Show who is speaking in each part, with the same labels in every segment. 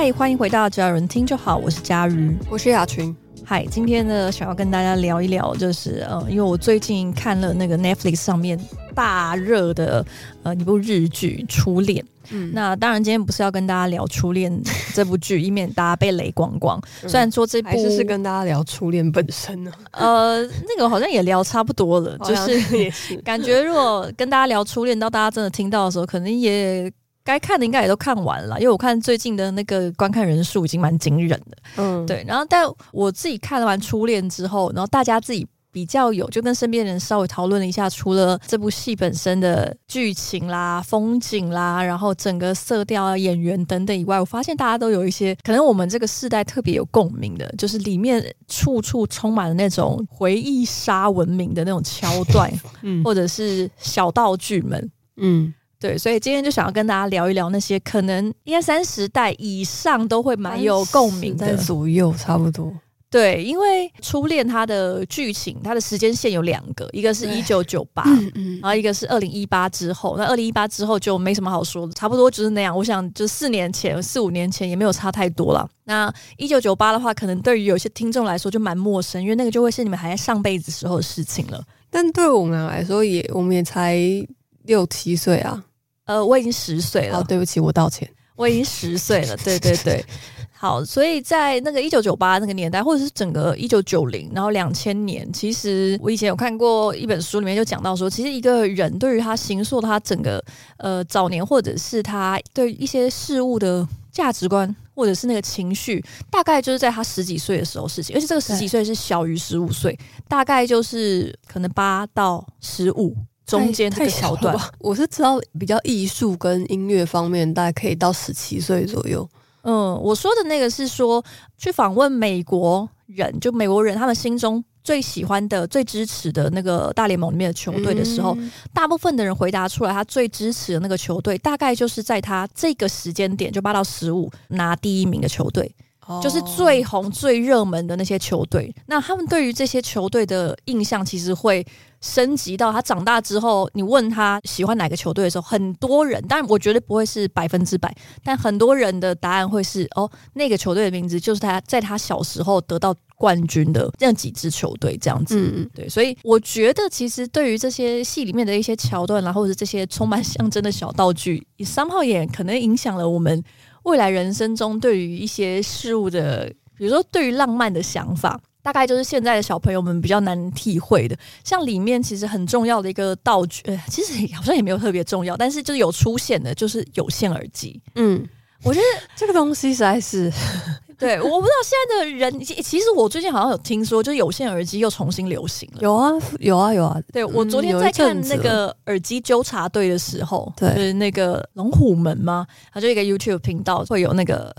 Speaker 1: 嗨，欢迎回到只要有人听就好，我是佳瑜，
Speaker 2: 我是雅群。
Speaker 1: 嗨，今天呢，想要跟大家聊一聊，就是呃，因为我最近看了那个 Netflix 上面大热的呃一部日剧《初恋》。嗯，那当然今天不是要跟大家聊《初恋》这部剧，以免大家被雷光光。虽然说这部
Speaker 2: 还是是跟大家聊初恋本身呢。
Speaker 1: 呃，那个好像也聊差不多了，就是感觉如果跟大家聊初恋，到大家真的听到的时候，可能也。该看的应该也都看完了，因为我看最近的那个观看人数已经蛮惊人的，嗯，对。然后，但我自己看完《初恋》之后，然后大家自己比较有，就跟身边人稍微讨论了一下，除了这部戏本身的剧情啦、风景啦，然后整个色调啊、演员等等以外，我发现大家都有一些可能我们这个世代特别有共鸣的，就是里面处处充满了那种回忆杀文明的那种桥段，嗯，或者是小道具们，嗯。对，所以今天就想要跟大家聊一聊那些可能应该三十代以上都会蛮有共鸣的
Speaker 2: 左右，差不多。
Speaker 1: 对，因为初恋它的剧情，它的时间线有两个，一个是一九九八，然后一个是二零一八之后。那二零一八之后就没什么好说的，差不多就是那样。我想就四年前、四五年前也没有差太多了。那一九九八的话，可能对于有些听众来说就蛮陌生，因为那个就会是你们还在上辈子时候的事情了。
Speaker 2: 但对我们来说也，也我们也才六七岁啊。
Speaker 1: 呃，我已经十岁了。
Speaker 2: 哦，对不起，我道歉。
Speaker 1: 我已经十岁了。对对对，好。所以在那个一九九八那个年代，或者是整个一九九零，然后两千年，其实我以前有看过一本书，里面就讲到说，其实一个人对于他行塑他整个呃早年，或者是他对一些事物的价值观，或者是那个情绪，大概就是在他十几岁的时候事情。而且这个十几岁是小于十五岁，大概就是可能八到十五。中间这个小段，
Speaker 2: 我是知道比较艺术跟音乐方面，大概可以到十七岁左右。
Speaker 1: 嗯，我说的那个是说去访问美国人，就美国人他们心中最喜欢的、最支持的那个大联盟里面的球队的时候，嗯、大部分的人回答出来，他最支持的那个球队，大概就是在他这个时间点，就八到十五拿第一名的球队。就是最红、最热门的那些球队，那他们对于这些球队的印象，其实会升级到他长大之后，你问他喜欢哪个球队的时候，很多人，当然我绝对不会是百分之百，但很多人的答案会是哦，那个球队的名字就是他在他小时候得到冠军的那几支球队这样子。嗯，对，所以我觉得其实对于这些戏里面的一些桥段，然后或者这些充满象征的小道具，somehow 也可能影响了我们。未来人生中对于一些事物的，比如说对于浪漫的想法，大概就是现在的小朋友们比较难体会的。像里面其实很重要的一个道具，呃，其实好像也没有特别重要，但是就是有出现的，就是有线耳机。嗯，我觉得
Speaker 2: 这个东西实在是。
Speaker 1: 对，我不知道现在的人，其实我最近好像有听说，就是有线耳机又重新流行了。
Speaker 2: 有啊，有啊，有啊。
Speaker 1: 对，我昨天在看那个耳机纠察队的时候，对，就是那个龙虎门嘛，它就一个 YouTube 频道会有那个，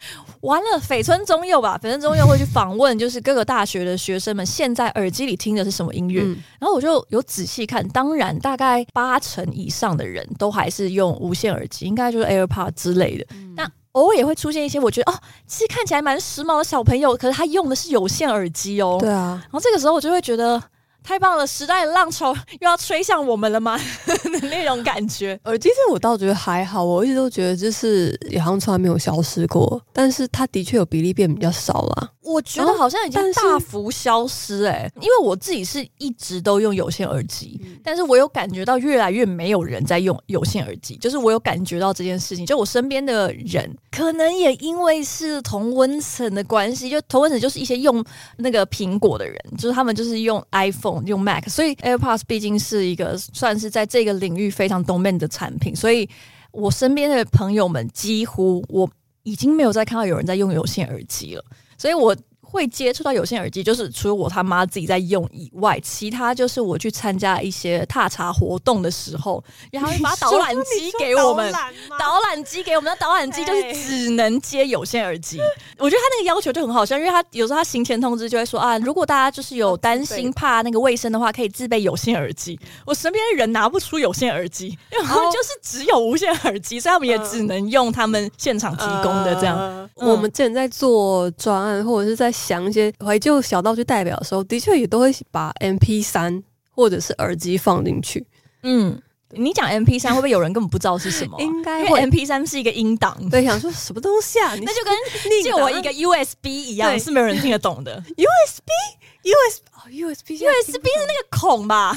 Speaker 1: 完了，绯村中佑吧，绯村中佑会去访问，就是各个大学的学生们现在耳机里听的是什么音乐。嗯、然后我就有仔细看，当然大概八成以上的人都还是用无线耳机，应该就是 AirPod 之类的。嗯、那偶尔也会出现一些我觉得哦，其实看起来蛮时髦的小朋友，可是他用的是有线耳机哦。
Speaker 2: 对啊，
Speaker 1: 然后这个时候我就会觉得。太棒了！时代的浪潮又要吹向我们了吗？那种感觉。
Speaker 2: 耳机线我倒觉得还好，我一直都觉得就是也好像从来没有消失过，但是它的确有比例变比较少了。
Speaker 1: 我觉得好像已经大幅消失哎、欸，因为我自己是一直都用有线耳机，嗯、但是我有感觉到越来越没有人在用有线耳机，就是我有感觉到这件事情，就我身边的人可能也因为是同温层的关系，就同温层就是一些用那个苹果的人，就是他们就是用 iPhone。用 Mac，所以 AirPods 毕竟是一个算是在这个领域非常 domain 的产品，所以我身边的朋友们几乎我已经没有再看到有人在用有线耳机了，所以我。会接触到有线耳机，就是除了我他妈自己在用以外，其他就是我去参加一些踏查活动的时候，然后会把导览机给我们，导览机给我们的导览机就是只能接有线耳机。我觉得他那个要求就很好笑，因为他有时候他行前通知就会说啊，如果大家就是有担心怕那个卫生的话，可以自备有线耳机。我身边的人拿不出有线耳机，然后就是只有无线耳机，所以他们也只能用他们现场提供的这样。
Speaker 2: 嗯、我们之前在做专案或者是在。想一些怀旧小道具代表的时候，的确也都会把 M P 三或者是耳机放进去。嗯，
Speaker 1: 你讲 M P 三会不会有人根本不知道是什么、啊？
Speaker 2: 应该，
Speaker 1: 因为 M P 三是一个音档，
Speaker 2: 对，想说什么东西啊？
Speaker 1: 那就跟借我一个 U S B 一样，是没有人听得懂的。
Speaker 2: U S B，U S 哦，U S B，U
Speaker 1: S B 是那个孔吧？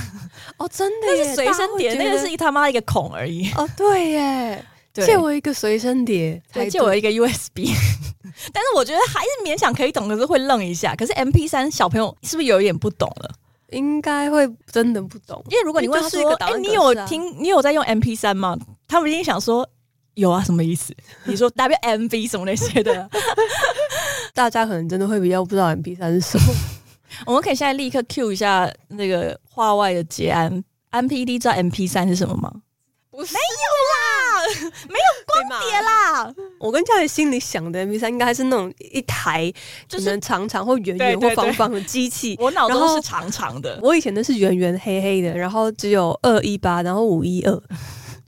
Speaker 2: 哦，真的，
Speaker 1: 那是随身碟，那个是一他妈一个孔而已。
Speaker 2: 哦，对耶。借我一个随身碟，
Speaker 1: 还，借我一个 USB，但是我觉得还是勉强可以懂，可是会愣一下。可是 MP 三小朋友是不是有一点不懂了？
Speaker 2: 应该会真的不懂，
Speaker 1: 因为如果你问他说：“哎、欸，你有听，你有在用 MP 三吗？”他们一定想说：“有啊，什么意思？” 你说 WMV 什么那些的，
Speaker 2: 大家可能真的会比较不知道 MP 三是什么。
Speaker 1: 我们可以现在立刻 Q 一下那个话外的结安，MPD 知道 MP 三是什么吗？
Speaker 2: 不是，
Speaker 1: 没有啦，没有光碟啦。
Speaker 2: 我跟教练心里想的 MP 三应该还是那种一台，就是长长或圆圆或方方的机器。
Speaker 1: 我脑中是长长的，
Speaker 2: 我以前都是圆圆黑黑的，然后只有二一八，然后五一二。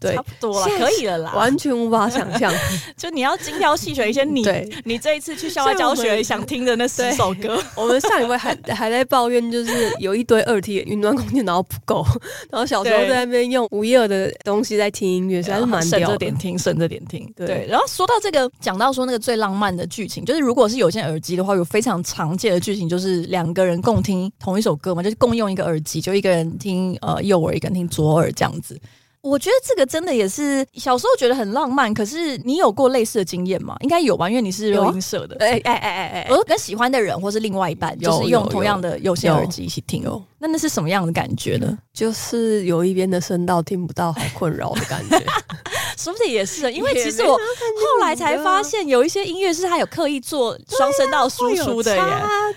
Speaker 2: 对，
Speaker 1: 差不多了，可以了啦，
Speaker 2: 完全无法想象。
Speaker 1: 就你要精挑细选一些你，你这一次去校外教学想听的那十首歌。
Speaker 2: 我们上一位还 还在抱怨，就是有一堆二 T 云端空间，然后不够，然后小时候在那边用五叶的东西在听音乐，实在是蛮
Speaker 1: 省着点听，省着点听。对，然后说到这个，讲到说那个最浪漫的剧情，就是如果是有线耳机的话，有非常常见的剧情，就是两个人共听同一首歌嘛，就是共用一个耳机，就一个人听呃右耳，一个人听左耳这样子。我觉得这个真的也是小时候觉得很浪漫，可是你有过类似的经验吗？应该有吧，因为你是录音社的。
Speaker 2: 哎哎哎哎哎，
Speaker 1: 我跟喜欢的人或是另外一半，就是用同样的有线耳机一起听哦。那那是什么样的感觉呢？
Speaker 2: 就是有一边的声道听不到，好困扰的感觉。
Speaker 1: 是不定也是？因为其实我后来才发现，有一些音乐是他有刻意做双声道输出的耶。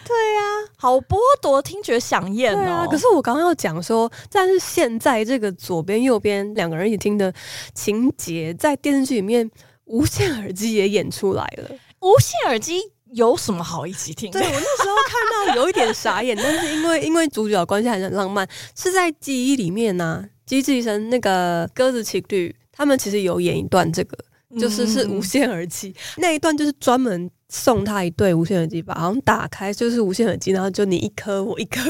Speaker 1: 对
Speaker 2: 啊，
Speaker 1: 好剥夺听觉饗宴哦。
Speaker 2: 可是我刚刚要讲说，但是现在这个左边右边两个人一起听的情节，在电视剧里面，无线耳机也演出来了。
Speaker 1: 无线耳机。有什么好一起听？
Speaker 2: 对，我那时候看到有一点傻眼，但是因为因为主角关系还是很浪漫，是在记忆里面呢、啊。机智医生那个鸽子情侣，他们其实有演一段这个，就是是无线耳机、嗯、那一段，就是专门。送他一对无线耳机吧，好像打开就是无线耳机，然后就你一颗我一颗。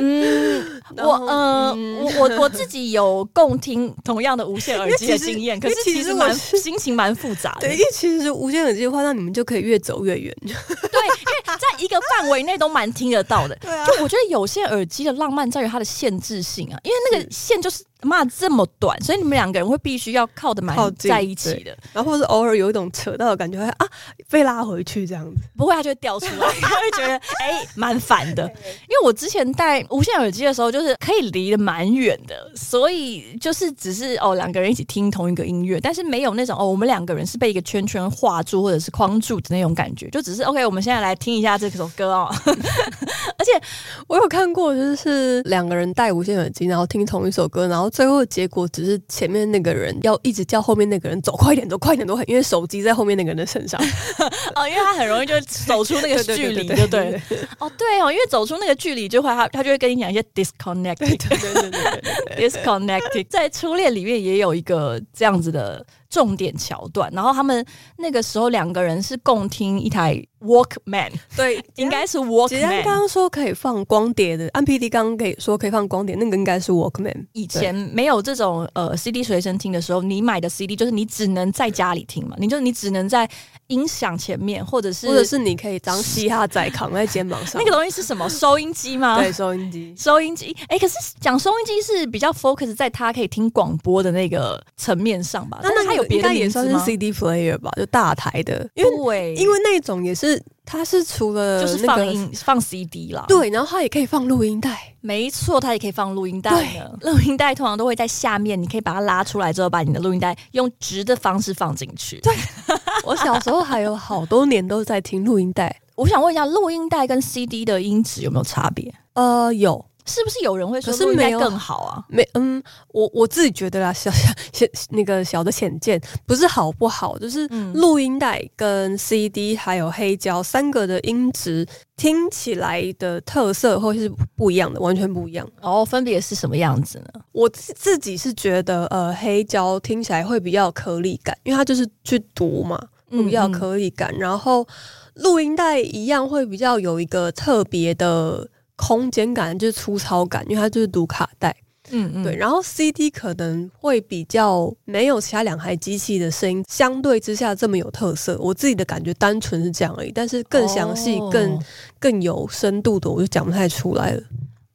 Speaker 1: 嗯，我呃，我我我自己有共听同样的无线耳机的经验，可是其实蛮心情蛮复杂的。
Speaker 2: 对，因为其实无线耳机的话，那你们就可以越走越远。对，因
Speaker 1: 为在一个范围内都蛮听得到的。对啊，就我觉得有线耳机的浪漫在于它的限制性啊，因为那个线就是。骂，这么短，所以你们两个人会必须要靠的蛮在一起的，
Speaker 2: 然后或是偶尔有一种扯到的感觉，会啊被拉回去这样子，
Speaker 1: 不会，它就会掉出来，他 会觉得哎蛮烦的。因为我之前戴无线耳机的时候，就就是可以离得蛮远的，所以就是只是哦两个人一起听同一个音乐，但是没有那种哦我们两个人是被一个圈圈画住或者是框住的那种感觉，就只是 OK，我们现在来听一下这首歌哦。而且
Speaker 2: 我有看过，就是两个人戴无线耳机，然后听同一首歌，然后。最后的结果只是前面那个人要一直叫后面那个人走快一点，走快一点，都很因为手机在后面那个人的身上
Speaker 1: 哦，因为他很容易就走出那个 距离，就对哦，对哦，因为走出那个距离就会他他就会跟你讲一些 disconnect，对对对对对，disconnected，在初恋里面也有一个这样子的。重点桥段，然后他们那个时候两个人是共听一台 Walkman，对，应该是 Walkman。
Speaker 2: 刚刚说可以放光碟的，MPD 刚刚可以说可以放光碟，那个应该是 Walkman。
Speaker 1: 以前没有这种呃 CD 随身听的时候，你买的 CD 就是你只能在家里听嘛，你就你只能在音响前面，或者是
Speaker 2: 或者是你可以当嘻哈仔扛在肩膀上。
Speaker 1: 那个东西是什么？收音机吗？
Speaker 2: 对，收音机。
Speaker 1: 收音机。哎，可是讲收音机是比较 focus 在它可以听广播的那个层面上吧？那那它。
Speaker 2: 应该也算是 CD player 吧，就大台的，因为因为那种也是，它是除了
Speaker 1: 就是放音放 CD 啦，
Speaker 2: 对，然后它也可以放录音带，
Speaker 1: 没错，它也可以放录音带的。录音带通常都会在下面，你可以把它拉出来之后，把你的录音带用直的方式放进去。
Speaker 2: 对，我小时候还有好多年都在听录音带。
Speaker 1: 我想问一下，录音带跟 CD 的音质有没有差别？
Speaker 2: 呃，有。
Speaker 1: 是不是有人会说录音带更好啊？
Speaker 2: 没，嗯，我我自己觉得啦，小小小那个小的浅见，不是好不好，就是录音带跟 CD 还有黑胶三个的音质听起来的特色会是不一样的，完全不一样。
Speaker 1: 哦，分别是什么样子呢？
Speaker 2: 我自己是觉得，呃，黑胶听起来会比较有颗粒感，因为它就是去读嘛，会比较有颗粒感。嗯嗯，然后录音带一样会比较有一个特别的。空间感就是粗糙感，因为它就是读卡带，嗯嗯，对。然后 CD 可能会比较没有其他两台机器的声音相对之下这么有特色。我自己的感觉单纯是这样而已，但是更详细、哦、更更有深度的，我就讲不太出来了。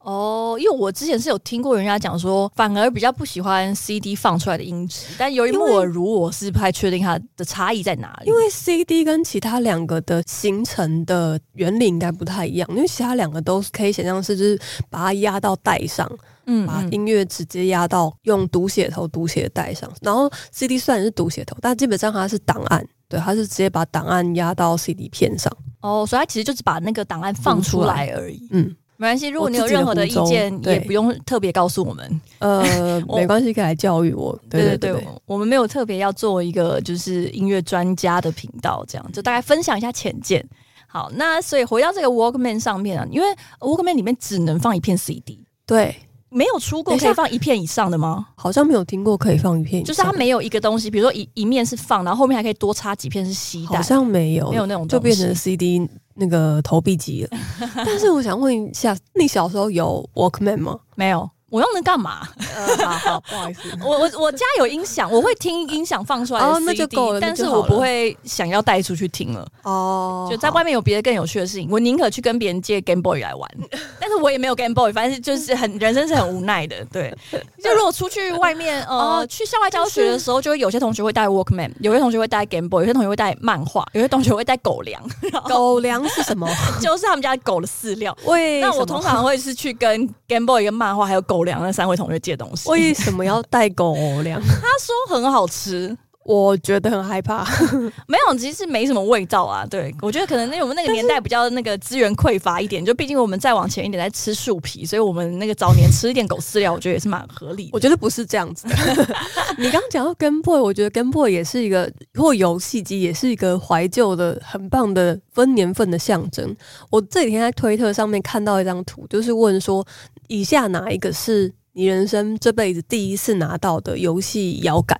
Speaker 1: 哦，因为我之前是有听过人家讲说，反而比较不喜欢 CD 放出来的音质，但由于莫尔如，我是不太确定它的差异在哪里。
Speaker 2: 因为 CD 跟其他两个的形成的原理应该不太一样，因为其他两个都是可以想象是就是把它压到带上，嗯，把音乐直接压到用读写头读写的带上。然后 CD 虽然是读写头，但基本上它是档案，对，它是直接把档案压到 CD 片上。
Speaker 1: 哦，所以它其实就是把那个档案放出来而已，嗯。没关系，如果你有任何的意见，也不用特别告诉我们。
Speaker 2: 呃，没关系，可以来教育我。对对对，对，
Speaker 1: 我们没有特别要做一个就是音乐专家的频道，这样就大概分享一下浅见。好，那所以回到这个 Walkman 上面啊，因为 Walkman 里面只能放一片 CD。
Speaker 2: 对。
Speaker 1: 没有出过可以放一片以上的吗？
Speaker 2: 好像没有听过可以放一片以上，
Speaker 1: 就是它没有一个东西，比如说一一面是放，然后后面还可以多插几片是吸带，
Speaker 2: 好像没有，
Speaker 1: 没有那种，
Speaker 2: 就变成 CD 那个投币机了。但是我想问一下，你小时候有 Walkman 吗？
Speaker 1: 没有。我用能干嘛？
Speaker 2: 呃，好好，不好意思，
Speaker 1: 我我我家有音响，我会听音响放出来的 CD，哦，那就够了，但是我不会想要带出去听了。哦，就在外面有别的更有趣的事情，我宁可去跟别人借 Game Boy 来玩，但是我也没有 Game Boy，反正就是很人生是很无奈的。对，就如果出去外面，呃，哦，去校外教学的时候，就会有些同学会带 Walkman，有些同学会带 Game Boy，有些同学会带漫画，有些同学会带狗粮。
Speaker 2: 狗粮是什么？
Speaker 1: 就是他们家狗的饲料。喂，那我通常会是去跟 Game Boy、跟漫画还有狗。两那三位同学借东西，
Speaker 2: 为什么要带狗粮？
Speaker 1: 他说很好吃，
Speaker 2: 我觉得很害怕。
Speaker 1: 没有，其实没什么味道啊。对，我觉得可能那我们那个年代比较那个资源匮乏一点，就毕竟我们再往前一点在吃树皮，所以我们那个早年吃一点狗饲料，我觉得也是蛮合理的。
Speaker 2: 我觉得不是这样子的。你刚刚讲到 Game Boy，我觉得 Game Boy 也是一个或游戏机，也是一个怀旧的很棒的分年份的象征。我这几天在推特上面看到一张图，就是问说。以下哪一个是你人生这辈子第一次拿到的游戏摇杆？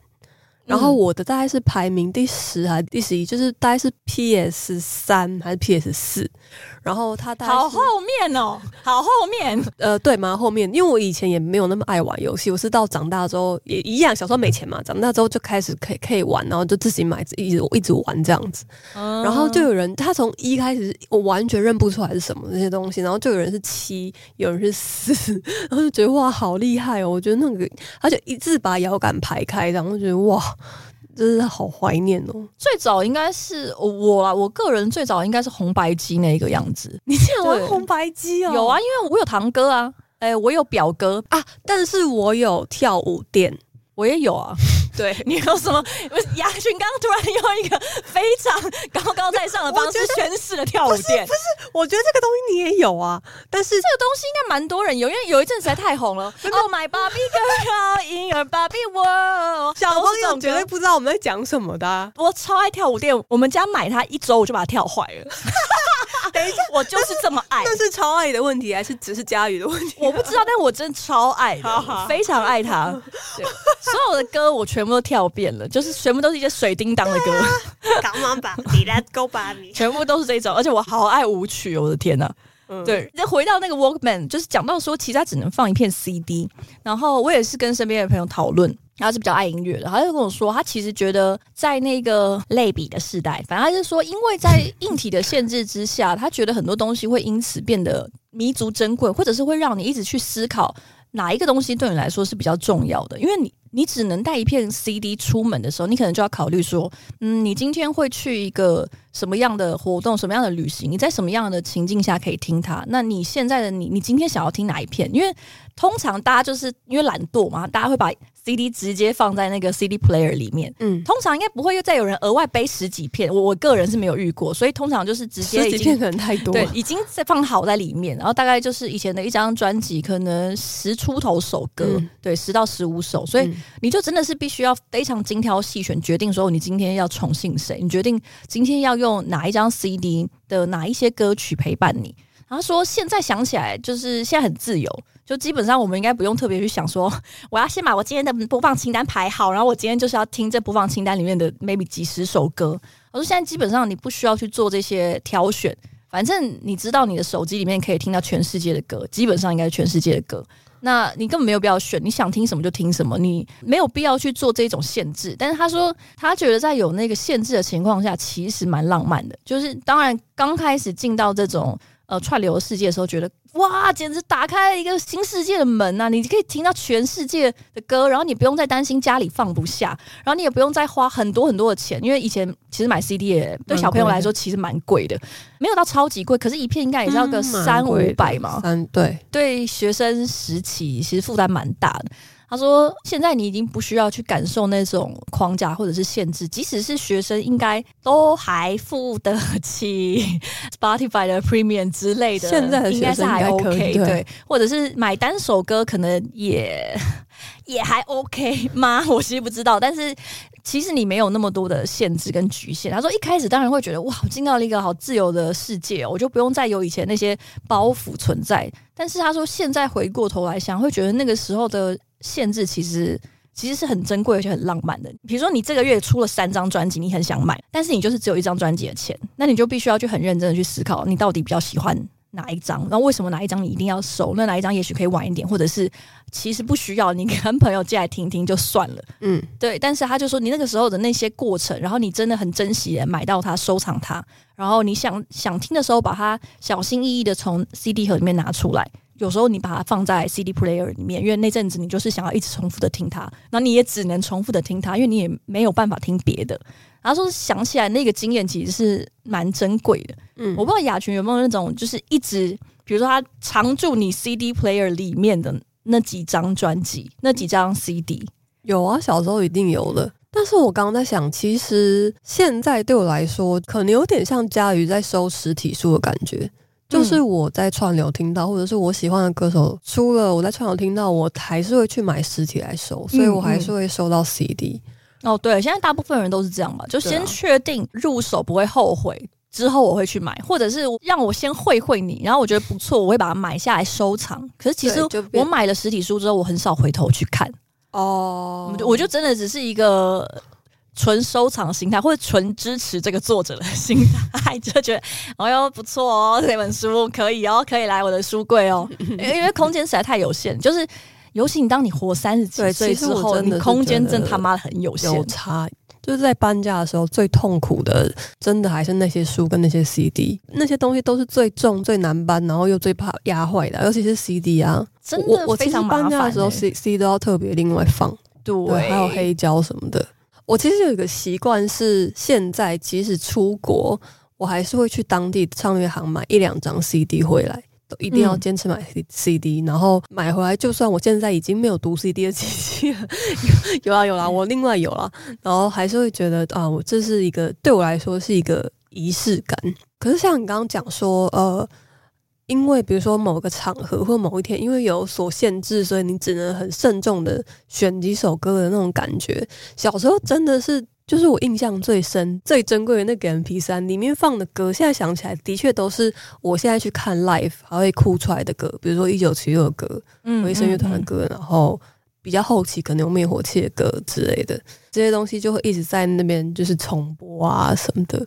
Speaker 2: 然后我的大概是排名第十还是第十一，就是大概是 PS 三还是 PS 四。然后他
Speaker 1: 好后面哦，好后面，
Speaker 2: 呃，对，蛮后面。因为我以前也没有那么爱玩游戏，我是到长大之后也一样，小时候没钱嘛，长大之后就开始可以可以玩，然后就自己买，一直一直玩这样子。嗯、然后就有人他从一开始，我完全认不出来是什么这些东西，然后就有人是七，有人是四，然后就觉得哇，好厉害哦！我觉得那个，他就一字把摇杆排开，然后觉得哇。真是好怀念哦！
Speaker 1: 最早应该是我啊，我个人最早应该是红白机那个样子。
Speaker 2: 你竟然玩红白机哦？
Speaker 1: 有啊，因为我有堂哥啊，哎、欸，我有表哥
Speaker 2: 啊，但是我有跳舞垫。
Speaker 1: 我也有啊，对，你有什么？雅群刚刚突然用一个非常高高在上的方式宣示了跳舞店，
Speaker 2: 不是？我觉得这个东西你也有啊，但是这
Speaker 1: 个东西应该蛮多人有，因为有一阵实在太红了。Oh my Barbie girl in your Barbie world，
Speaker 2: 小朋友绝对不知道我们在讲什么的啊。
Speaker 1: 我超爱跳舞店，我们家买它一周我就把它跳坏了。
Speaker 2: 等一下，
Speaker 1: 我就是这么爱，
Speaker 2: 那是超爱的问题，还是只是家里的问题？
Speaker 1: 我不知道，但我真的超爱的，非常爱他。对，所有的歌我全部都跳遍了，就是全部都是一些水叮当的歌。
Speaker 2: Come on baby，let's go baby，
Speaker 1: 全部都是这种，而且我好爱舞曲，我的天呐！嗯、对，再回到那个 Walkman，就是讲到说，其实它只能放一片 CD。然后我也是跟身边的朋友讨论，他是比较爱音乐的，他就跟我说，他其实觉得在那个类比的时代，反正他就说，因为在硬体的限制之下，他觉得很多东西会因此变得弥足珍贵，或者是会让你一直去思考哪一个东西对你来说是比较重要的，因为你。你只能带一片 CD 出门的时候，你可能就要考虑说，嗯，你今天会去一个什么样的活动，什么样的旅行？你在什么样的情境下可以听它？那你现在的你，你今天想要听哪一片？因为通常大家就是因为懒惰嘛，大家会把 CD 直接放在那个 CD player 里面。嗯，通常应该不会又再有人额外背十几片。我我个人是没有遇过，所以通常就是直接
Speaker 2: 十几片可能太多，
Speaker 1: 对，已经在放好在里面。然后大概就是以前的一张专辑，可能十出头首歌，嗯、对，十到十五首，所以。嗯你就真的是必须要非常精挑细选，决定说你今天要宠幸谁，你决定今天要用用哪一张 CD 的哪一些歌曲陪伴你。然后说现在想起来，就是现在很自由，就基本上我们应该不用特别去想说，我要先把我今天的播放清单排好，然后我今天就是要听这播放清单里面的 maybe 几十首歌。我说现在基本上你不需要去做这些挑选。反正你知道你的手机里面可以听到全世界的歌，基本上应该是全世界的歌。那你根本没有必要选，你想听什么就听什么，你没有必要去做这种限制。但是他说，他觉得在有那个限制的情况下，其实蛮浪漫的。就是当然刚开始进到这种。呃，串流世界的时候，觉得哇，简直打开了一个新世界的门呐、啊！你可以听到全世界的歌，然后你不用再担心家里放不下，然后你也不用再花很多很多的钱，因为以前其实买 CD 也对小朋友来说其实蛮贵的，没有到超级贵，可是一片应该也是要个三五百嘛。
Speaker 2: 三对，
Speaker 1: 对学生时期其实负担蛮大的。他说：“现在你已经不需要去感受那种框架或者是限制，即使是学生，应该都还付得起 Spotify 的 Premium 之类的。
Speaker 2: 现在的学生还 OK，对，
Speaker 1: 对，或者是买单首歌可能也也还 OK 吗？我其实不知道，但是其实你没有那么多的限制跟局限。他说一开始当然会觉得哇，我进到了一个好自由的世界，我就不用再有以前那些包袱存在。但是他说现在回过头来想，会觉得那个时候的。”限制其实其实是很珍贵而且很浪漫的。比如说，你这个月出了三张专辑，你很想买，但是你就是只有一张专辑的钱，那你就必须要去很认真的去思考，你到底比较喜欢哪一张，然后为什么哪一张你一定要收？那哪一张也许可以晚一点，或者是其实不需要，你跟朋友借来听听就算了。嗯，对。但是他就说，你那个时候的那些过程，然后你真的很珍惜的买到它，收藏它，然后你想想听的时候，把它小心翼翼的从 CD 盒里面拿出来。有时候你把它放在 CD player 里面，因为那阵子你就是想要一直重复的听它，那你也只能重复的听它，因为你也没有办法听别的。然后说想起来那个经验其实是蛮珍贵的。嗯，我不知道雅群有没有那种，就是一直，比如说他常驻你 CD player 里面的那几张专辑，那几张 CD。
Speaker 2: 有啊，小时候一定有的。但是我刚刚在想，其实现在对我来说，可能有点像佳瑜在收实体书的感觉。就是我在串流听到，或者是我喜欢的歌手出了，我在串流听到，我还是会去买实体来收，所以我还是会收到 CD。
Speaker 1: 嗯嗯、哦，对，现在大部分人都是这样嘛，就先确定入手不会后悔，之后我会去买，或者是让我先会会你，然后我觉得不错，我会把它买下来收藏。可是其实我买了实体书之后，我很少回头去看。哦，我就真的只是一个。纯收藏心态，或者纯支持这个作者的心态，就觉得哦哟不错哦，这本书可以哦，可以来我的书柜哦，因为空间实在太有限。就是尤其你当你活三十几岁之后，你空间真他妈的很有限。
Speaker 2: 有差，就是在搬家的时候最痛苦的，真的还是那些书跟那些 CD，那些东西都是最重最难搬，然后又最怕压坏的，尤其是 CD 啊，
Speaker 1: 真的非常麻烦。
Speaker 2: 搬家的时候，C C 都要特别另外放，对，还有黑胶什么的。我其实有一个习惯是，现在即使出国，我还是会去当地唱片行买一两张 CD 回来，都一定要坚持买 CD，嗯。然后买回来，就算我现在已经没有读 CD 的机器了，有啊有啦，我另外有啦，然后还是会觉得啊，我这是一个对我来说是一个仪式感。可是像你刚刚讲说，呃。因为比如说某个场合或某一天，因为有所限制，所以你只能很慎重的选几首歌的那种感觉。小时候真的是，就是我印象最深、最珍贵的那个 M P 三里面放的歌，现在想起来的确都是我现在去看 live 还会哭出来的歌，比如说一九七六的歌，嗯，回声乐团的歌，然后比较后期可能有灭火器的歌之类的，这些东西就会一直在那边就是重播啊什么的。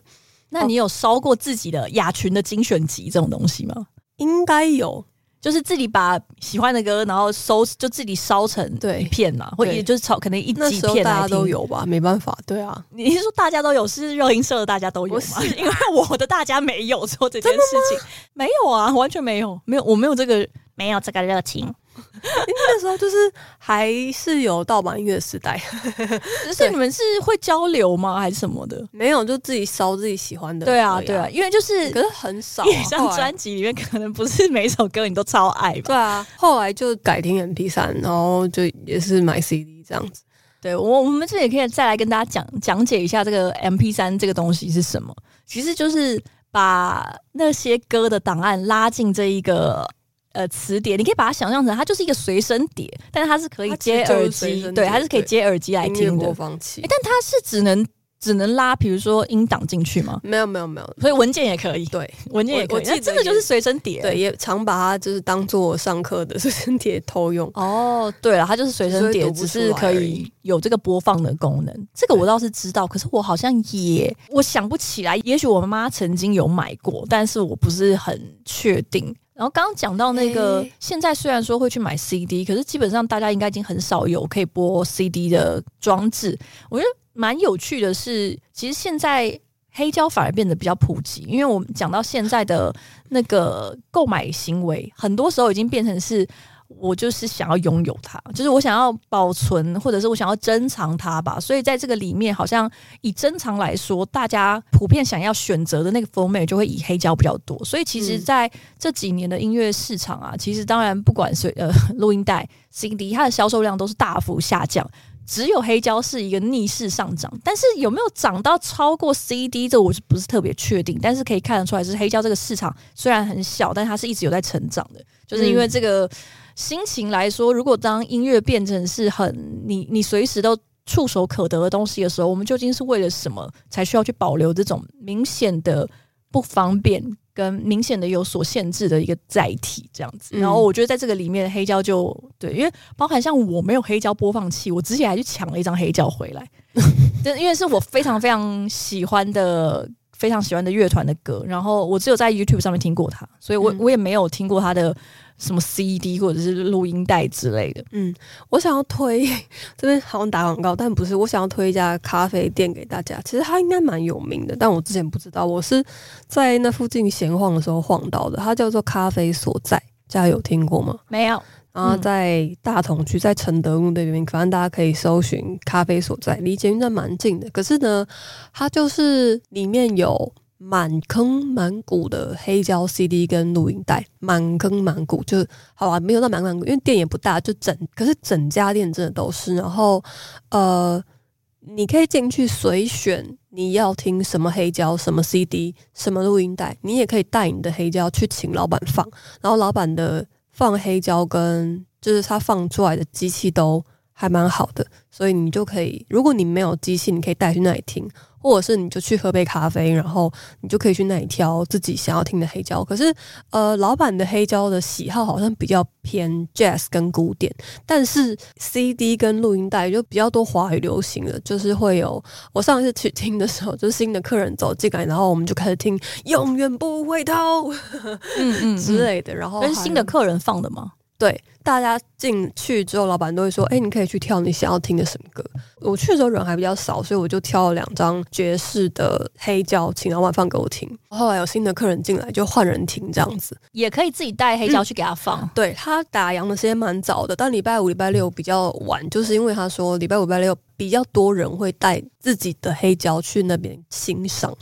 Speaker 1: 那你有烧过自己的雅群的精选集这种东西吗？
Speaker 2: 应该有，
Speaker 1: 就是自己把喜欢的歌，然后收，就自己烧成一片嘛，或者就是炒，可能一几片
Speaker 2: 大家都有吧，没办法，对啊。
Speaker 1: 你是说大家都有，是热音社的大家都有吗？啊、因为我的大家没有做这件事情，没有啊，完全没有，没有，我没有这个，没有这个热情。
Speaker 2: 那时候就是还是有盗版音乐时代，
Speaker 1: 只是你们是会交流吗？还是什么的？
Speaker 2: 没有，就自己烧自己喜欢的。
Speaker 1: 对啊，对啊，因为就是
Speaker 2: 可是很少，
Speaker 1: 一张专辑里面可能不是每一首歌你都超爱吧？
Speaker 2: 对啊，后来就改听 MP 三然后就也是买 CD 这样子。
Speaker 1: 对，我我们这也可以再来跟大家讲讲解一下这个 MP 三这个东西是什么。其实就是把那些歌的档案拉进这一个。呃，磁碟你可以把它想象成它就是一个随身碟，但是它是可以接耳机，对，它是可以接耳机来听的。
Speaker 2: 播放器，
Speaker 1: 但它是只能只能拉，比如说音档进去吗？
Speaker 2: 没有没有没有，
Speaker 1: 所以文件也可以。
Speaker 2: 对，
Speaker 1: 文件也可以。那真的就是随身碟。
Speaker 2: 对，也常把它就是当做上课的随身碟偷用。
Speaker 1: 哦，对了，它就是随身碟，只是可以有这个播放的功能。这个我倒是知道，可是我好像也我想不起来。也许我妈妈曾经有买过，但是我不是很确定。然后刚刚讲到那个，现在虽然说会去买 CD，可是基本上大家应该已经很少有可以播 CD 的装置。我觉得。蛮有趣的是，其实现在黑胶反而变得比较普及，因为我们讲到现在的那个购买行为，很多时候已经变成是我就是想要拥有它，就是我想要保存，或者是我想要珍藏它吧。所以在这个里面，好像以珍藏来说，大家普遍想要选择的那个 format 就会以黑胶比较多。所以其实在这几年的音乐市场啊，其实当然不管是呃录音带、CD，它的销售量都是大幅下降。只有黑胶是一个逆势上涨，但是有没有涨到超过 CD？这我是不是特别确定？但是可以看得出来，是黑胶这个市场虽然很小，但它是一直有在成长的。就是因为这个心情来说，如果当音乐变成是很你你随时都触手可得的东西的时候，我们究竟是为了什么才需要去保留这种明显的不方便？跟明显的有所限制的一个载体这样子，然后我觉得在这个里面黑胶就对，因为包含像我没有黑胶播放器，我之前还去抢了一张黑胶回来，就因为是我非常非常喜欢的、非常喜欢的乐团的歌，然后我只有在 YouTube 上面听过他，所以我我也没有听过他的。什么 CD 或者是录音带之类的，
Speaker 2: 嗯，我想要推这边好像打广告，但不是，我想要推一家咖啡店给大家。其实它应该蛮有名的，但我之前不知道，我是在那附近闲晃的时候晃到的。它叫做咖啡所在，大家有听过吗？
Speaker 1: 没有。
Speaker 2: 然后在大同区，在承德路那边，反正大家可以搜寻咖啡所在，离捷运站蛮近的。可是呢，它就是里面有。满坑满谷的黑胶 CD 跟录音带，满坑满谷就好啊，没有到满满谷，因为店也不大，就整，可是整家店真的都是。然后，呃，你可以进去随选你要听什么黑胶、什么 CD、什么录音带，你也可以带你的黑胶去请老板放，然后老板的放黑胶跟就是它放出来的机器都还蛮好的，所以你就可以，如果你没有机器，你可以带去那里听。或者是你就去喝杯咖啡，然后你就可以去那里挑自己想要听的黑胶。可是，呃，老板的黑胶的喜好好像比较偏 jazz 跟古典，但是 CD 跟录音带就比较多华语流行的，就是会有。我上一次去听的时候，就是新的客人走进来，然后我们就开始听《永远不回头》嗯嗯嗯 之类的。然后
Speaker 1: 跟新的客人放的吗？
Speaker 2: 对，大家进去之后，老板都会说：“哎，你可以去跳你想要听的什么歌。”我去的时候人还比较少，所以我就挑了两张爵士的黑胶，请老板放给我听。后来有新的客人进来，就换人听这样子，
Speaker 1: 也可以自己带黑胶去给他放。
Speaker 2: 嗯、对，他打烊的时间蛮早的，但礼拜五、礼拜六比较晚，就是因为他说礼拜五、礼拜六比较多人会带自己的黑胶去那边欣赏。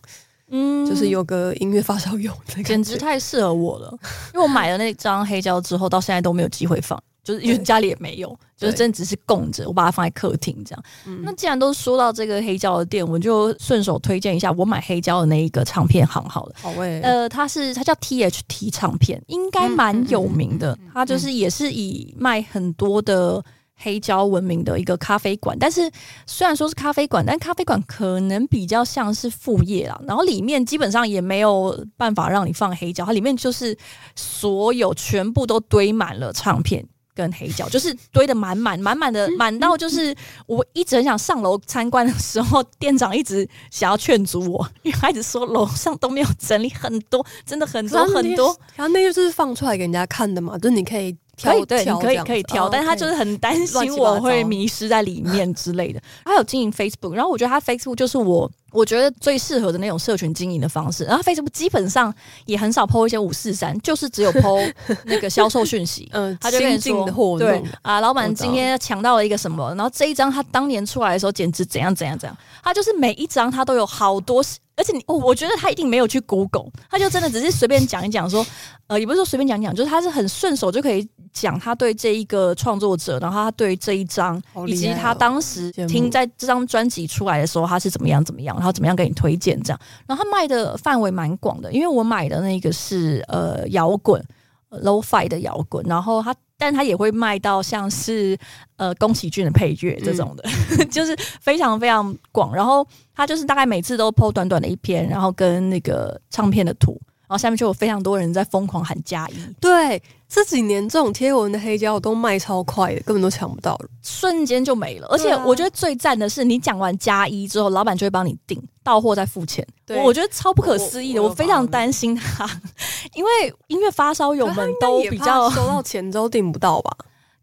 Speaker 2: 嗯，就是有个音乐发烧友，
Speaker 1: 简直太适合我了。因为我买了那张黑胶之后，到现在都没有机会放，就是因为家里也没有，就是真的只是供着，我把它放在客厅这样。那既然都说到这个黑胶的店，我就顺手推荐一下我买黑胶的那一个唱片行好了。
Speaker 2: 好喂，
Speaker 1: 呃，它是它叫 THT 唱片，应该蛮有名的。它就是也是以卖很多的。黑胶闻名的一个咖啡馆，但是虽然说是咖啡馆，但咖啡馆可能比较像是副业啦。然后里面基本上也没有办法让你放黑胶，它里面就是所有全部都堆满了唱片跟黑胶，就是堆的满满满满的，满到就是我一直很想上楼参观的时候，店长一直想要劝阻我，因为他一直说楼上都没有整理很多，真的很多很多。
Speaker 2: 然后那就是放出来给人家看的嘛，就是你可以。
Speaker 1: 可以，对，你可以可以挑，但是他就是很担 心我会迷失在里面之类的。他有经营 Facebook，然后我觉得他 Facebook 就是我我觉得最适合的那种社群经营的方式。然后 Facebook 基本上也很少 po 一些五四三，就是只有 po 那个销售讯息。嗯，他就跟你说，对啊，老板今天抢到了一个什么，然后这一张他当年出来的时候简直怎样怎样怎样。他就是每一张他都有好多。而且你，我我觉得他一定没有去 Google，他就真的只是随便讲一讲，说，呃，也不是说随便讲讲，就是他是很顺手就可以讲他对这一个创作者，然后他对这一张，以及他当时听在这张专辑出来的时候，他是怎么样怎么样，然后怎么样给你推荐这样，然后他卖的范围蛮广的，因为我买的那个是呃摇滚。Lo-fi 的摇滚，然后他，但他也会卖到像是呃宫崎骏的配乐这种的，嗯、就是非常非常广。然后他就是大概每次都 po 短短的一篇，然后跟那个唱片的图。然后下面就有非常多人在疯狂喊加一，
Speaker 2: 对，这几年这种贴文的黑胶都卖超快的，根本都抢不到，
Speaker 1: 瞬间就没了。而且我觉得最赞的是，你讲完加一之后，老板就会帮你订到货再付钱。对，我觉得超不可思议的，我，我，我非常担心他，因为音乐发烧友们都比较
Speaker 2: 收到钱之后订不到吧。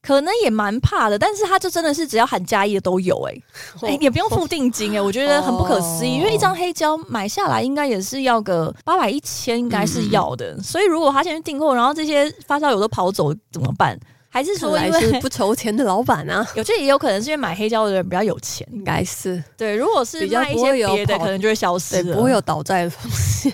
Speaker 1: 可能也蛮怕的，但是他就真的是只要喊加一的都有哎、欸，哎、欸、也不用付定金哎、欸，我觉得很不可思议，因为一张黑胶买下来应该也是要个八百一千，应该是要的。所以如果他先去订货，然后这些发烧友都跑走怎么办？还是说因为
Speaker 2: 是不愁钱的老板啊？
Speaker 1: 有这也有可能是因为买黑胶的人比较有钱，
Speaker 2: 应该是对。
Speaker 1: 如果是卖一些别的，可能就会消失，
Speaker 2: 不会有倒债的风险。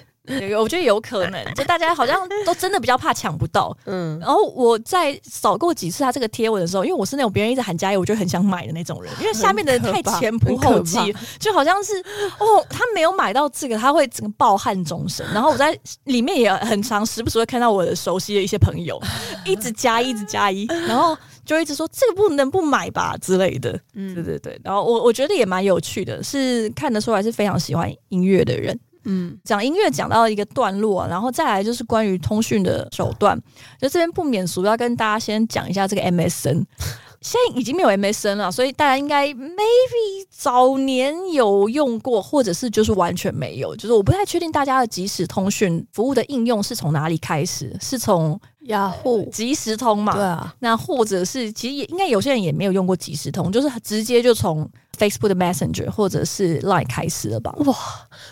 Speaker 1: 我觉得有可能，就大家好像都真的比较怕抢不到。嗯，然后我在扫过几次他这个贴文的时候，因为我是那种别人一直喊加一，我就很想买的那种人。因为下面的人太前仆后继，就好像是哦，他没有买到这个，他会整个抱憾终生。然后我在里面也很常时不时会看到我的熟悉的一些朋友一直加一，一直加一，然后就一直说这个不能不买吧之类的。嗯，对对对。然后我我觉得也蛮有趣的，是看得出来是非常喜欢音乐的人。嗯，讲音乐讲到一个段落，然后再来就是关于通讯的手段。就这边不免俗，要跟大家先讲一下这个 MSN。现在已经没有 MSN 了，所以大家应该 maybe 早年有用过，或者是就是完全没有。就是我不太确定大家的即时通讯服务的应用是从哪里开始，是从雅虎即时通嘛？对啊。那或者是其实也应该有些人也没有用过即时通，就是直接就从。Facebook 的 Messenger 或者是 Line 开始了吧？哇，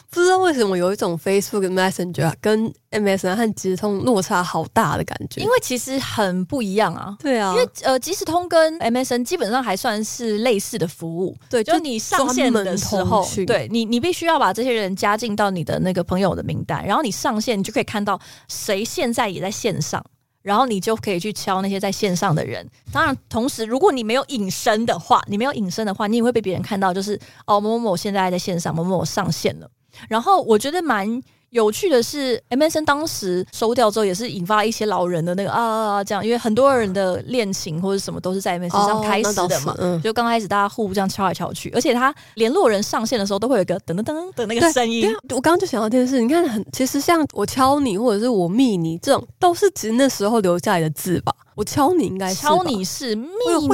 Speaker 2: 不知道为什么有一种 Facebook 的 Messenger 跟 MSN 和即时通落差好大的感觉。
Speaker 1: 因为其实很不一样啊。
Speaker 2: 对啊，
Speaker 1: 因为呃，即时通跟 MSN 基本上还算是类似的服务。对，就你上线的时候，对你你必须要把这些人加进到你的那个朋友的名单，然后你上线你就可以看到谁现在也在线上。然后你就可以去敲那些在线上的人。当然，同时如果你没有隐身的话，你没有隐身的话，你也会被别人看到，就是哦，某某某现在在线上，某某某上线了。然后我觉得蛮。有趣的是，MSN 当时收掉之后，也是引发一些老人的那个啊啊啊这样，因为很多人的恋情或者什么都是在 MSN 上开始的嘛。哦嗯、就刚开始大家互这样敲来敲去，而且他联络人上线的时候都会有一个噔噔噔的那个声音。
Speaker 2: 我刚刚就想到这件事，你看很，其实像我敲你或者是我密你这种，都是其实那时候留下来的字吧。我敲你应该是
Speaker 1: 敲你是密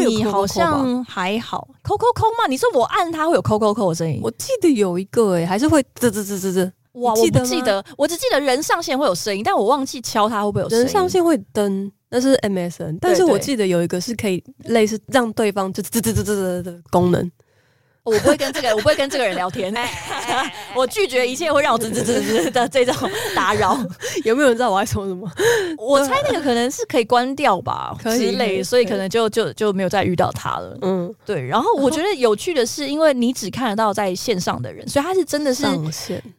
Speaker 1: 你好像还好，扣扣扣嘛？你说我按它会有扣扣扣的声音？
Speaker 2: 我记得有一个诶、欸，还是会滋滋滋滋滋。
Speaker 1: 哇，我不记得，我只记得人上线会有声音，但我忘记敲它会不会有声音。
Speaker 2: 人上线会登，那是 MSN，但是我记得有一个是可以类似让对方就滋滋滋滋滋的功能。
Speaker 1: 我不会跟这个，我不会跟这个人聊天。我拒绝一切会让我吱吱吱吱的这种打扰。
Speaker 2: 有没有人知道我在说什么？
Speaker 1: 我猜那个可能是可以关掉吧，之类，所以可能就就就没有再遇到他了。嗯，对。然后我觉得有趣的是，因为你只看得到在线上的人，所以他是真的是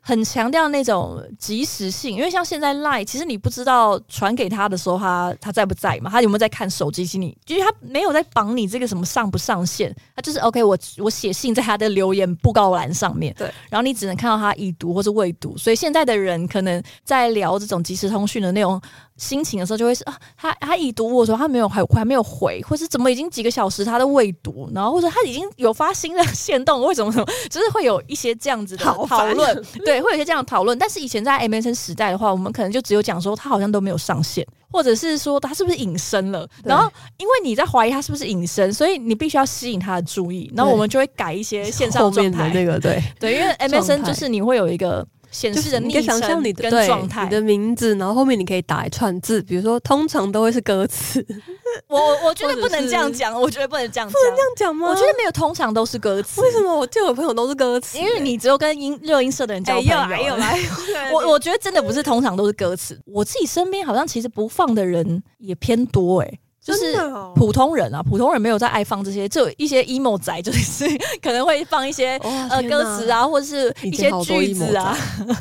Speaker 1: 很强调那种及时性。因为像现在 Line，其实你不知道传给他的时候他他在不在嘛，他有没有在看手机？其实你就是他没有在绑你这个什么上不上线，他就是 OK 我。我我写信。在他的留言布告栏上面，对，然后你只能看到他已读或是未读，所以现在的人可能在聊这种即时通讯的那种心情的时候，就会是啊，他他已读我说他没有还还没有回，或是怎么已经几个小时他都未读，然后或者他已经有发新的线动，为什么什么，就是会有一些这样子的讨论，对，会有一些这样的讨论。但是以前在 MSN 时代的话，我们可能就只有讲说他好像都没有上线。或者是说他是不是隐身了？然后因为你在怀疑他是不是隐身，所以你必须要吸引他的注意。然后我们就会改一些线上状态。
Speaker 2: 那个对
Speaker 1: 对，因为 MSN 就是你会有一个显示的昵称跟状态，
Speaker 2: 你的名字，然后后面你可以打一串字，比如说通常都会是歌词。
Speaker 1: 我我觉得不能这样讲，我觉得不能这样，
Speaker 2: 不能这样讲吗？
Speaker 1: 我觉得没有通常都是歌词。
Speaker 2: 为什么我见我朋友都是歌词？
Speaker 1: 因为你只有跟音热音社的人交朋友。没有 来，我我觉得真的不是通常都是歌词。我自己身边好像其实不放的人也偏多哎。就是普通人啊，普通人没有在爱放这些，就一些 emo 仔，就是可能会放一些、哦、呃歌词啊，或者是一些句子啊。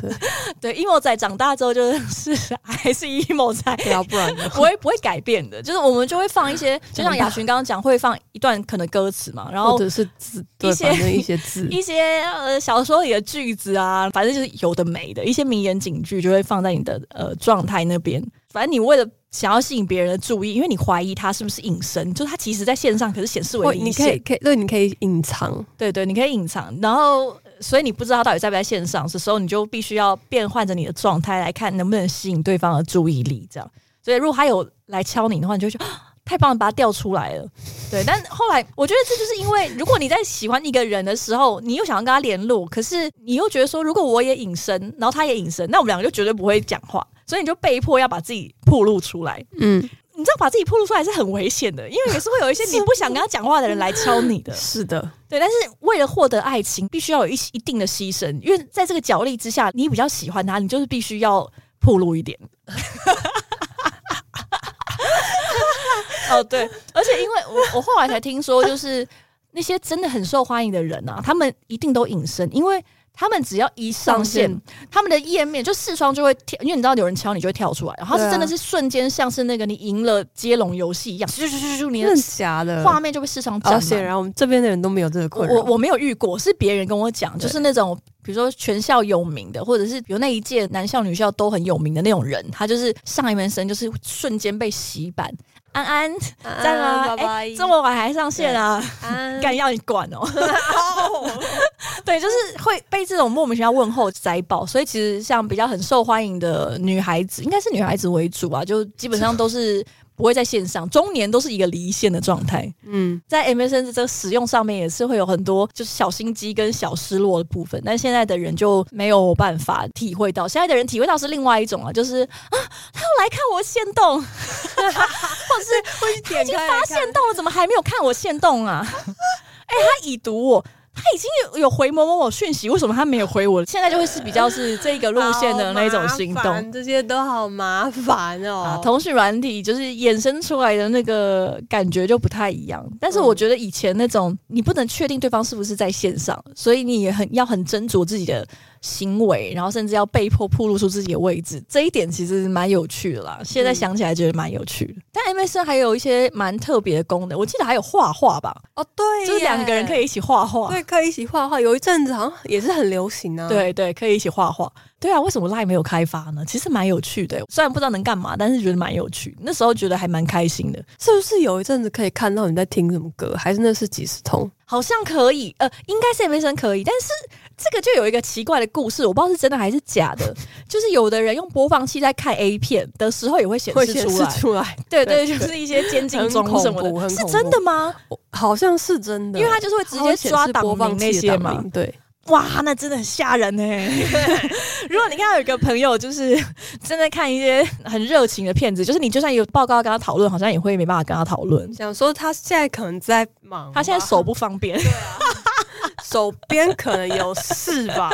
Speaker 1: 对，emo 仔长大之后就是 还是 emo 仔，
Speaker 2: 要不然
Speaker 1: 不会不会改变的。就是我们就会放一些，就像雅群刚刚讲，会放一段可能歌词嘛，然后
Speaker 2: 或者是字，一些一些字，
Speaker 1: 一些呃小说里的句子啊，反正就是有的没的一些名言警句，就会放在你的呃状态那边。反正你为了。想要吸引别人的注意，因为你怀疑他是不是隐身，就是他其实在线上可是显示为。
Speaker 2: 你可以可以，对，你可以隐藏，
Speaker 1: 对对，你可以隐藏，然后所以你不知道他到底在不在线上，这时候你就必须要变换着你的状态来看能不能吸引对方的注意力，这样。所以如果他有来敲你的话，你就觉得太棒了，把他调出来了。对，但后来我觉得这就是因为，如果你在喜欢一个人的时候，你又想要跟他联络，可是你又觉得说，如果我也隐身，然后他也隐身，那我们两个就绝对不会讲话，所以你就被迫要把自己暴露出来。嗯，你知道把自己暴露出来是很危险的，因为也是会有一些 你不想跟他讲话的人来敲你的。
Speaker 2: 是的，
Speaker 1: 对，但是为了获得爱情，必须要有一一定的牺牲，因为在这个角力之下，你比较喜欢他，你就是必须要暴露一点。哦，对，而且因为我我后来才听说，就是那些真的很受欢迎的人啊，他们一定都隐身，因为他们只要一上线，他们的页面就视窗就会跳，因为你知道有人敲你就会跳出来，然后是真的是瞬间像是那个你赢了接龙游戏一样，咻咻咻咻，你的
Speaker 2: 假的？
Speaker 1: 画面就被视窗占。
Speaker 2: 显然我们这边的人都没有这个困扰，
Speaker 1: 我我没有遇过，是别人跟我讲，就是那种比如说全校有名的，或者是比如那一届男校女校都很有名的那种人，他就是上一门生就是瞬间被洗版。安安在吗？哎，这么晚还上线啊？敢要你管哦！对，就是会被这种莫名其妙问候摘爆，所以其实像比较很受欢迎的女孩子，应该是女孩子为主啊，就基本上都是。不会在线上，中年都是一个离线的状态。嗯，在 MSN 这个使用上面也是会有很多就是小心机跟小失落的部分，但现在的人就没有办法体会到，现在的人体会到是另外一种啊，就是啊，他要来看我限动，或者是 会他已经发现动了，怎么还没有看我限动啊？哎、欸，他已读我。他已经有有回某某某讯息，为什么他没有回我？现在就会是比较是这个路线的那种行动，
Speaker 2: 这些都好麻烦哦。啊，
Speaker 1: 通讯软体就是衍生出来的那个感觉就不太一样。但是我觉得以前那种你不能确定对方是不是在线上，所以你也很要很斟酌自己的。行为，然后甚至要被迫暴露出自己的位置，这一点其实蛮有趣的啦。现在想起来觉得蛮有趣的。嗯、但 MSN 还有一些蛮特别的功能，我记得还有画画吧？
Speaker 2: 哦，对，
Speaker 1: 就是两个人可以一起画画，
Speaker 2: 对，可以一起画画。有一阵子好像也是很流行啊。
Speaker 1: 对对，可以一起画画。对啊，为什么 LINE 没有开发呢？其实蛮有趣的，虽然不知道能干嘛，但是觉得蛮有趣。那时候觉得还蛮开心的。
Speaker 2: 是不是有一阵子可以看到你在听什么歌？还是那是即时通？
Speaker 1: 好像可以，呃，应该是 MSN 可以。但是这个就有一个奇怪的故事，我不知道是真的还是假的。就是有的人用播放器在看 A 片的时候，也会显示出
Speaker 2: 来。出来。
Speaker 1: 对对，对，就是一些监禁中什么的，是真的吗？
Speaker 2: 好像是真的，
Speaker 1: 因为他就是会直接抓档名那些嘛。
Speaker 2: 对。
Speaker 1: 哇，那真的很吓人呢！如果你看到有一个朋友就是 正在看一些很热情的片子，就是你就算有报告要跟他讨论，好像也会没办法跟他讨论。
Speaker 2: 想说他现在可能在忙，
Speaker 1: 他现在手不方便。对啊。
Speaker 2: 手边可能有事吧，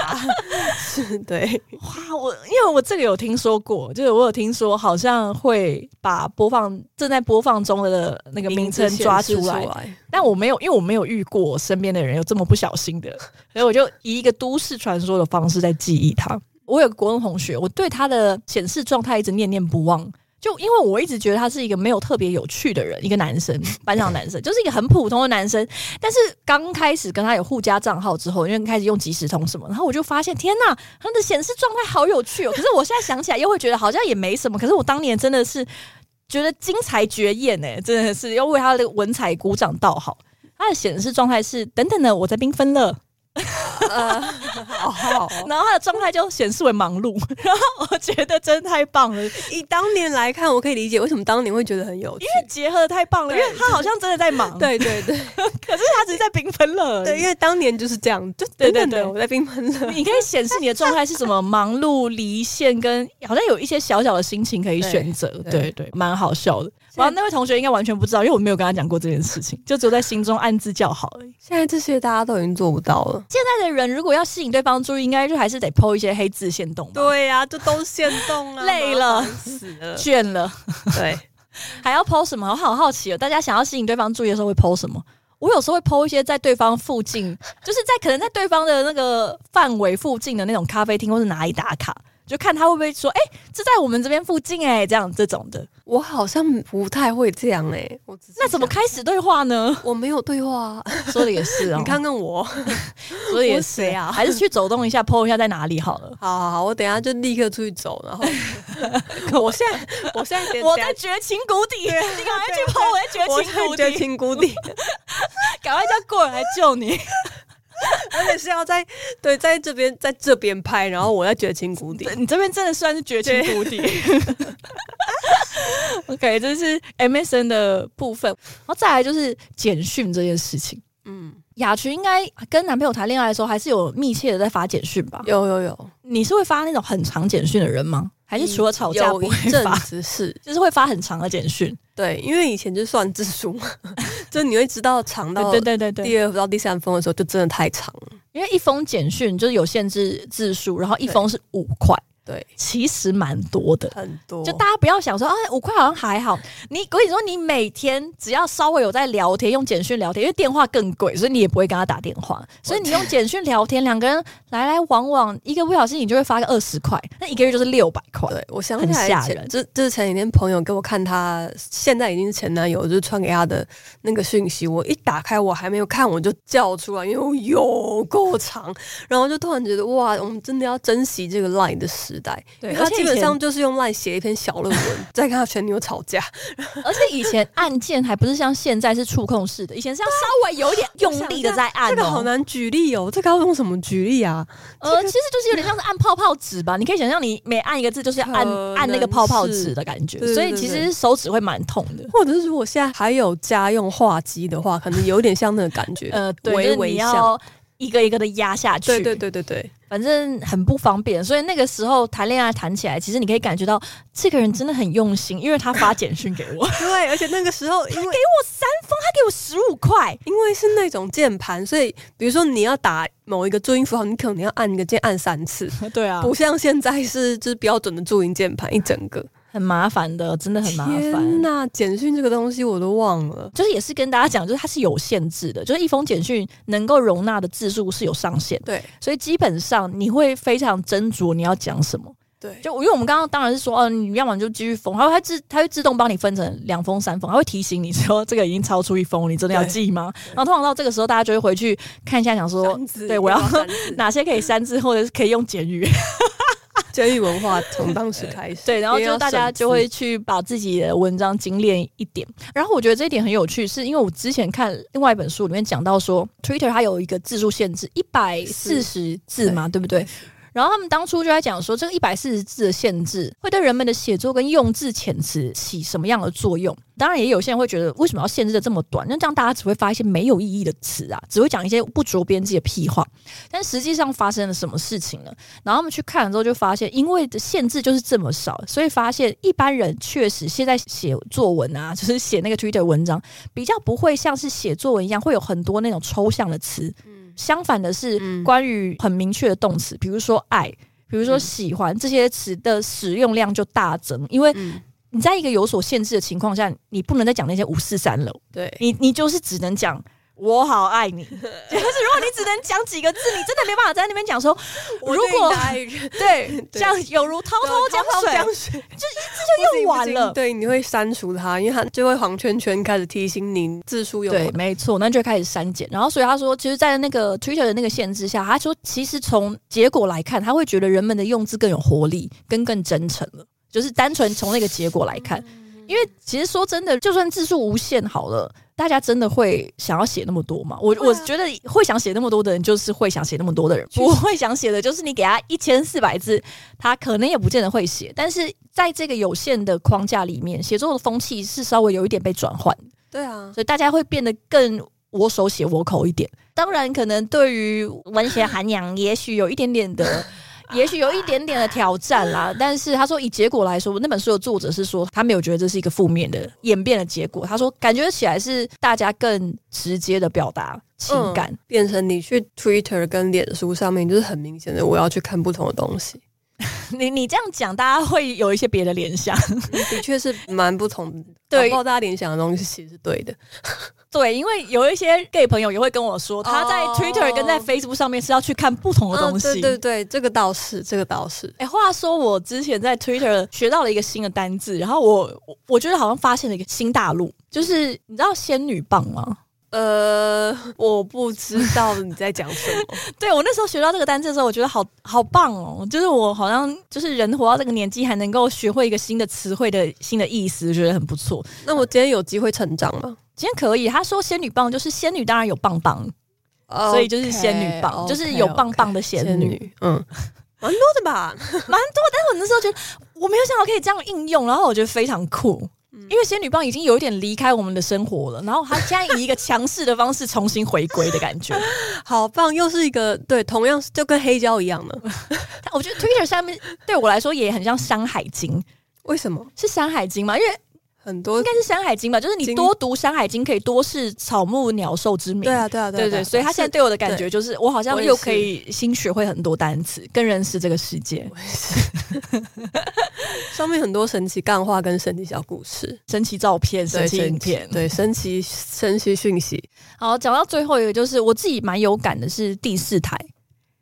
Speaker 2: 是 对。
Speaker 1: 哇，我因为我这个有听说过，就是我有听说好像会把播放正在播放中的那个名称抓出来，但我没有，因为我没有遇过我身边的人有这么不小心的，所以我就以一个都市传说的方式在记忆他。我有个国中同学，我对他的显示状态一直念念不忘。就因为我一直觉得他是一个没有特别有趣的人，一个男生，班上男生，就是一个很普通的男生。但是刚开始跟他有互加账号之后，因为开始用即时通什么，然后我就发现，天呐，他的显示状态好有趣哦。可是我现在想起来，又会觉得好像也没什么。可是我当年真的是觉得精彩绝艳哎，真的是要为他的文采鼓掌道好。他的显示状态是等等的，我在缤纷了。呃，好好，然后他的状态就显示为忙碌，然后我觉得真太棒了。
Speaker 2: 以当年来看，我可以理解为什么当年会觉得很有趣，
Speaker 1: 因为结合的太棒了。因为他好像真的在忙，
Speaker 2: 对对对，
Speaker 1: 可是他只是在缤纷了。
Speaker 2: 对，因为当年就是这样，就对对对，我在缤纷了。
Speaker 1: 你可以显示你的状态是什么，忙碌、离线，跟好像有一些小小的心情可以选择。对对，蛮好笑的。然后那位同学应该完全不知道，因为我没有跟他讲过这件事情，就只有在心中暗自叫好而已。
Speaker 2: 现在这些大家都已经做不到了。
Speaker 1: 现在的人如果要吸引对方注意，应该就还是得 po 一些黑字限动。
Speaker 2: 对呀、啊，就都限动了，
Speaker 1: 累了，
Speaker 2: 死了，
Speaker 1: 倦了。
Speaker 2: 对，
Speaker 1: 还要 po 什么？我好好奇哦。大家想要吸引对方注意的时候会 po 什么？我有时候会 po 一些在对方附近，就是在可能在对方的那个范围附近的那种咖啡厅或是哪里打卡。就看他会不会说，哎、欸，这在我们这边附近哎、欸，这样这种的。
Speaker 2: 我好像不太会这样哎、欸，我
Speaker 1: 那怎么开始对话呢？
Speaker 2: 我没有对话，
Speaker 1: 说的也是哦。你
Speaker 2: 看看我，
Speaker 1: 说的也是啊，还是去走动一下，po 一下在哪里好了。
Speaker 2: 好好好，我等一下就立刻出去走，然后 我现在我现在
Speaker 1: 我在绝情谷底，你赶快去 po 我在绝情谷底，
Speaker 2: 绝情谷底，
Speaker 1: 赶快叫过人来救你。
Speaker 2: 而且是要在对，在这边在这边拍，然后我在绝情谷底。
Speaker 1: 你这边真的算是绝情谷底。OK，这是 MSN 的部分，然后再来就是简讯这件事情。嗯，雅群应该跟男朋友谈恋爱的时候，还是有密切的在发简讯吧？
Speaker 2: 有有有，
Speaker 1: 你是会发那种很长简讯的人吗？还是除了吵架不会发？
Speaker 2: 是，
Speaker 1: 就是会发很长的简讯。
Speaker 2: 对，因为以前就算字数嘛，就你会知道长到
Speaker 1: 对对对对，
Speaker 2: 第二到第三封的时候就真的太长了。
Speaker 1: 因为一封简讯就是有限制字数，然后一封是五块。
Speaker 2: 对，
Speaker 1: 其实蛮多的，
Speaker 2: 很多。
Speaker 1: 就大家不要想说啊，五块好像还好。你我跟你说，你每天只要稍微有在聊天，用简讯聊天，因为电话更贵，所以你也不会跟他打电话。所以你用简讯聊天，两个人来来往往，一个不小心你就会发个二十块，那一个月就是六百块。
Speaker 2: 对，我想起来很吓人。这这是前几天朋友给我看他现在已经是前男友，就是传给他的那个讯息，我一打开我还没有看，我就叫出来，因为我有够长，然后就突然觉得哇，我们真的要珍惜这个 Line 的时代。对，他基本上就是用 LINE 写一篇小论文，再跟他前女友吵架。
Speaker 1: 而且以前按键还不是像现在是触控式的，以前是要稍微有点用力的在按。
Speaker 2: 这个好难举例哦，这个要用什么举例啊？
Speaker 1: 呃，其实就是有点像是按泡泡纸吧。你可以想象，你每按一个字就是要按按那个泡泡纸的感觉，所以其实手指会蛮痛的。
Speaker 2: 或者是如果现在还有家用话机的话，可能有点像那个感觉。呃，
Speaker 1: 对，微微像一个一个的压下去。
Speaker 2: 对对对对对。
Speaker 1: 反正很不方便，所以那个时候谈恋爱谈起来，其实你可以感觉到这个人真的很用心，因为他发简讯给我。
Speaker 2: 对，而且那个时候因为
Speaker 1: 给我三封，他给我十五块，
Speaker 2: 因为是那种键盘，所以比如说你要打某一个注音符号，你可能要按一个键按三次。
Speaker 1: 对啊，
Speaker 2: 不像现在是就是标准的注音键盘一整个。
Speaker 1: 很麻烦的，真的很麻烦。
Speaker 2: 天哪，简讯这个东西我都忘了，
Speaker 1: 就是也是跟大家讲，就是它是有限制的，就是一封简讯能够容纳的字数是有上限。
Speaker 2: 对，
Speaker 1: 所以基本上你会非常斟酌你要讲什么。
Speaker 2: 对，
Speaker 1: 就因为我们刚刚当然是说，哦、呃，你要么就继续封，然后它自它会自动帮你分成两封、三封，它会提醒你说这个已经超出一封，你真的要记吗？然后通常到这个时候，大家就会回去看一下，想说，对我要 哪些可以删字，或者是可以用简语。
Speaker 2: 简语文化从当时开始，
Speaker 1: 对，然后就大家就会去把自己的文章精炼一点。然后我觉得这一点很有趣，是因为我之前看另外一本书里面讲到说，Twitter 它有一个字数限制，一百四十字嘛，对不对？然后他们当初就在讲说，这个一百四十字的限制会对人们的写作跟用字遣词起什么样的作用？当然，也有些人会觉得，为什么要限制的这么短？那这样大家只会发一些没有意义的词啊，只会讲一些不着边际的屁话。但实际上发生了什么事情呢？然后他们去看了之后，就发现，因为的限制就是这么少，所以发现一般人确实现在写作文啊，就是写那个 Twitter 文章，比较不会像是写作文一样，会有很多那种抽象的词。相反的是，关于很明确的动词，比如说爱，比如说喜欢这些词的使用量就大增，因为你在一个有所限制的情况下，你不能再讲那些五四三了，
Speaker 2: 对。
Speaker 1: 你，你就是只能讲。我好爱你，就是如果你只能讲几个字，你真的没办法在那边讲说，如果 对，这样有如滔滔江水，就一字就用完了。
Speaker 2: 对，你会删除它，因为它就会黄圈圈开始提醒你字数用完。
Speaker 1: 对，没错，那就开始删减。然后，所以他说，其实，在那个 Twitter 的那个限制下，他说，其实从结果来看，他会觉得人们的用字更有活力，跟更真诚了。就是单纯从那个结果来看，因为其实说真的，就算字数无限好了。大家真的会想要写那么多吗？我我觉得会想写那么多的人，就是会想写那么多的人。不会想写的，就是你给他一千四百字，他可能也不见得会写。但是在这个有限的框架里面，写作的风气是稍微有一点被转换。
Speaker 2: 对啊，
Speaker 1: 所以大家会变得更我手写我口一点。当然，可能对于文学涵养，也许有一点点的。也许有一点点的挑战啦，但是他说以结果来说，那本书的作者是说他没有觉得这是一个负面的演变的结果。他说感觉起来是大家更直接的表达情感，
Speaker 2: 嗯，变成你去 Twitter 跟脸书上面就是很明显的我要去看不同的东西。
Speaker 1: 你你这样讲，大家会有一些别的联想。
Speaker 2: 的确是蛮不同 的，
Speaker 1: 对，
Speaker 2: 不知道大家联想的东西其实是对的。
Speaker 1: 对，因为有一些 gay 朋友也会跟我说，他在 Twitter 跟在 Facebook 上面是要去看不同的东西。
Speaker 2: 哦、对对对，这个倒是，这个倒是。
Speaker 1: 哎，话说我之前在 Twitter 学到了一个新的单字，然后我我觉得好像发现了一个新大陆，就是你知道仙女棒吗？
Speaker 2: 呃，我不知道你在讲什么。
Speaker 1: 对，我那时候学到这个单词的时候，我觉得好好棒哦，就是我好像就是人活到这个年纪还能够学会一个新的词汇的新的意思，觉得很不错。
Speaker 2: 那我今天有机会成长吗？
Speaker 1: 今天可以。他说仙女棒就是仙女，当然有棒棒，okay, 所以就是仙女棒，okay, 就是有棒棒的仙女。仙女
Speaker 2: 嗯，蛮多的吧，蛮多。但
Speaker 1: 是我那时候觉得我没有想到可以这样应用，然后我觉得非常酷。因为仙女棒已经有一点离开我们的生活了，然后它现在以一个强势的方式重新回归的感觉，
Speaker 2: 好棒！又是一个对，同样就跟黑胶一样的。
Speaker 1: 我觉得 Twitter 上面对我来说也很像《山海经》，
Speaker 2: 为什么
Speaker 1: 是《山海经》吗？因为
Speaker 2: 很多
Speaker 1: 应该是《山海经》吧，就是你多读《山海经》可以多识草木鸟兽之名。
Speaker 2: 对啊，对啊，对啊
Speaker 1: 对对。所以他现在对我的感觉就是，我好像又可以新学会很多单词，更认识这个世界。
Speaker 2: 上面很多神奇干话跟神奇小故事、
Speaker 1: 神奇照片、神奇影片，
Speaker 2: 对神奇神奇讯息。
Speaker 1: 好，讲到最后一个，就是我自己蛮有感的是第四台，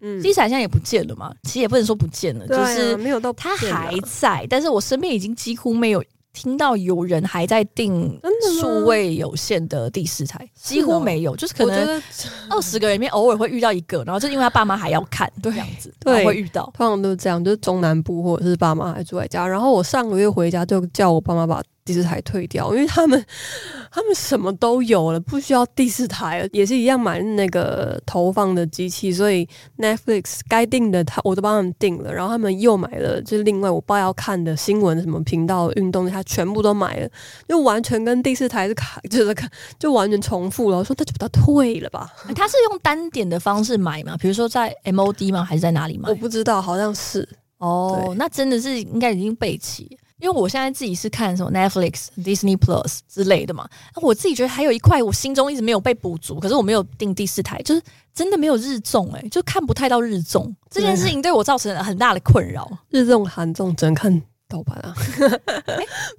Speaker 1: 嗯，第四台现在也不见了嘛，其实也不能说不见了，啊、就是没有到它还在，但是我身边已经几乎没有。听到有人还在订数位有限的第四台，几乎没有，就是可能二十个人里面偶尔会遇到一个，然后就因为他爸妈还要看对这样子，对，会遇到，
Speaker 2: 通常都是这样，就是中南部或者是爸妈还住在家，然后我上个月回家就叫我爸妈把。第四台退掉，因为他们 他们什么都有了，不需要第四台了，也是一样买那个投放的机器，所以 Netflix 该订的他我都帮他们订了，然后他们又买了，就是另外我爸要看的新闻什么频道、运动，他全部都买了，就完全跟第四台是卡，就是看就完全重复了。我说那就把它退了吧。
Speaker 1: 他是用单点的方式买吗？比如说在 MOD 吗？还是在哪里买？
Speaker 2: 我不知道，好像是
Speaker 1: 哦，那真的是应该已经备齐。因为我现在自己是看什么 Netflix、Disney Plus 之类的嘛，我自己觉得还有一块我心中一直没有被补足，可是我没有订第四台，就是真的没有日综哎、欸，就看不太到日综这件事情对我造成了很大的困扰。
Speaker 2: 日综、韩综只能看。盗版 啊！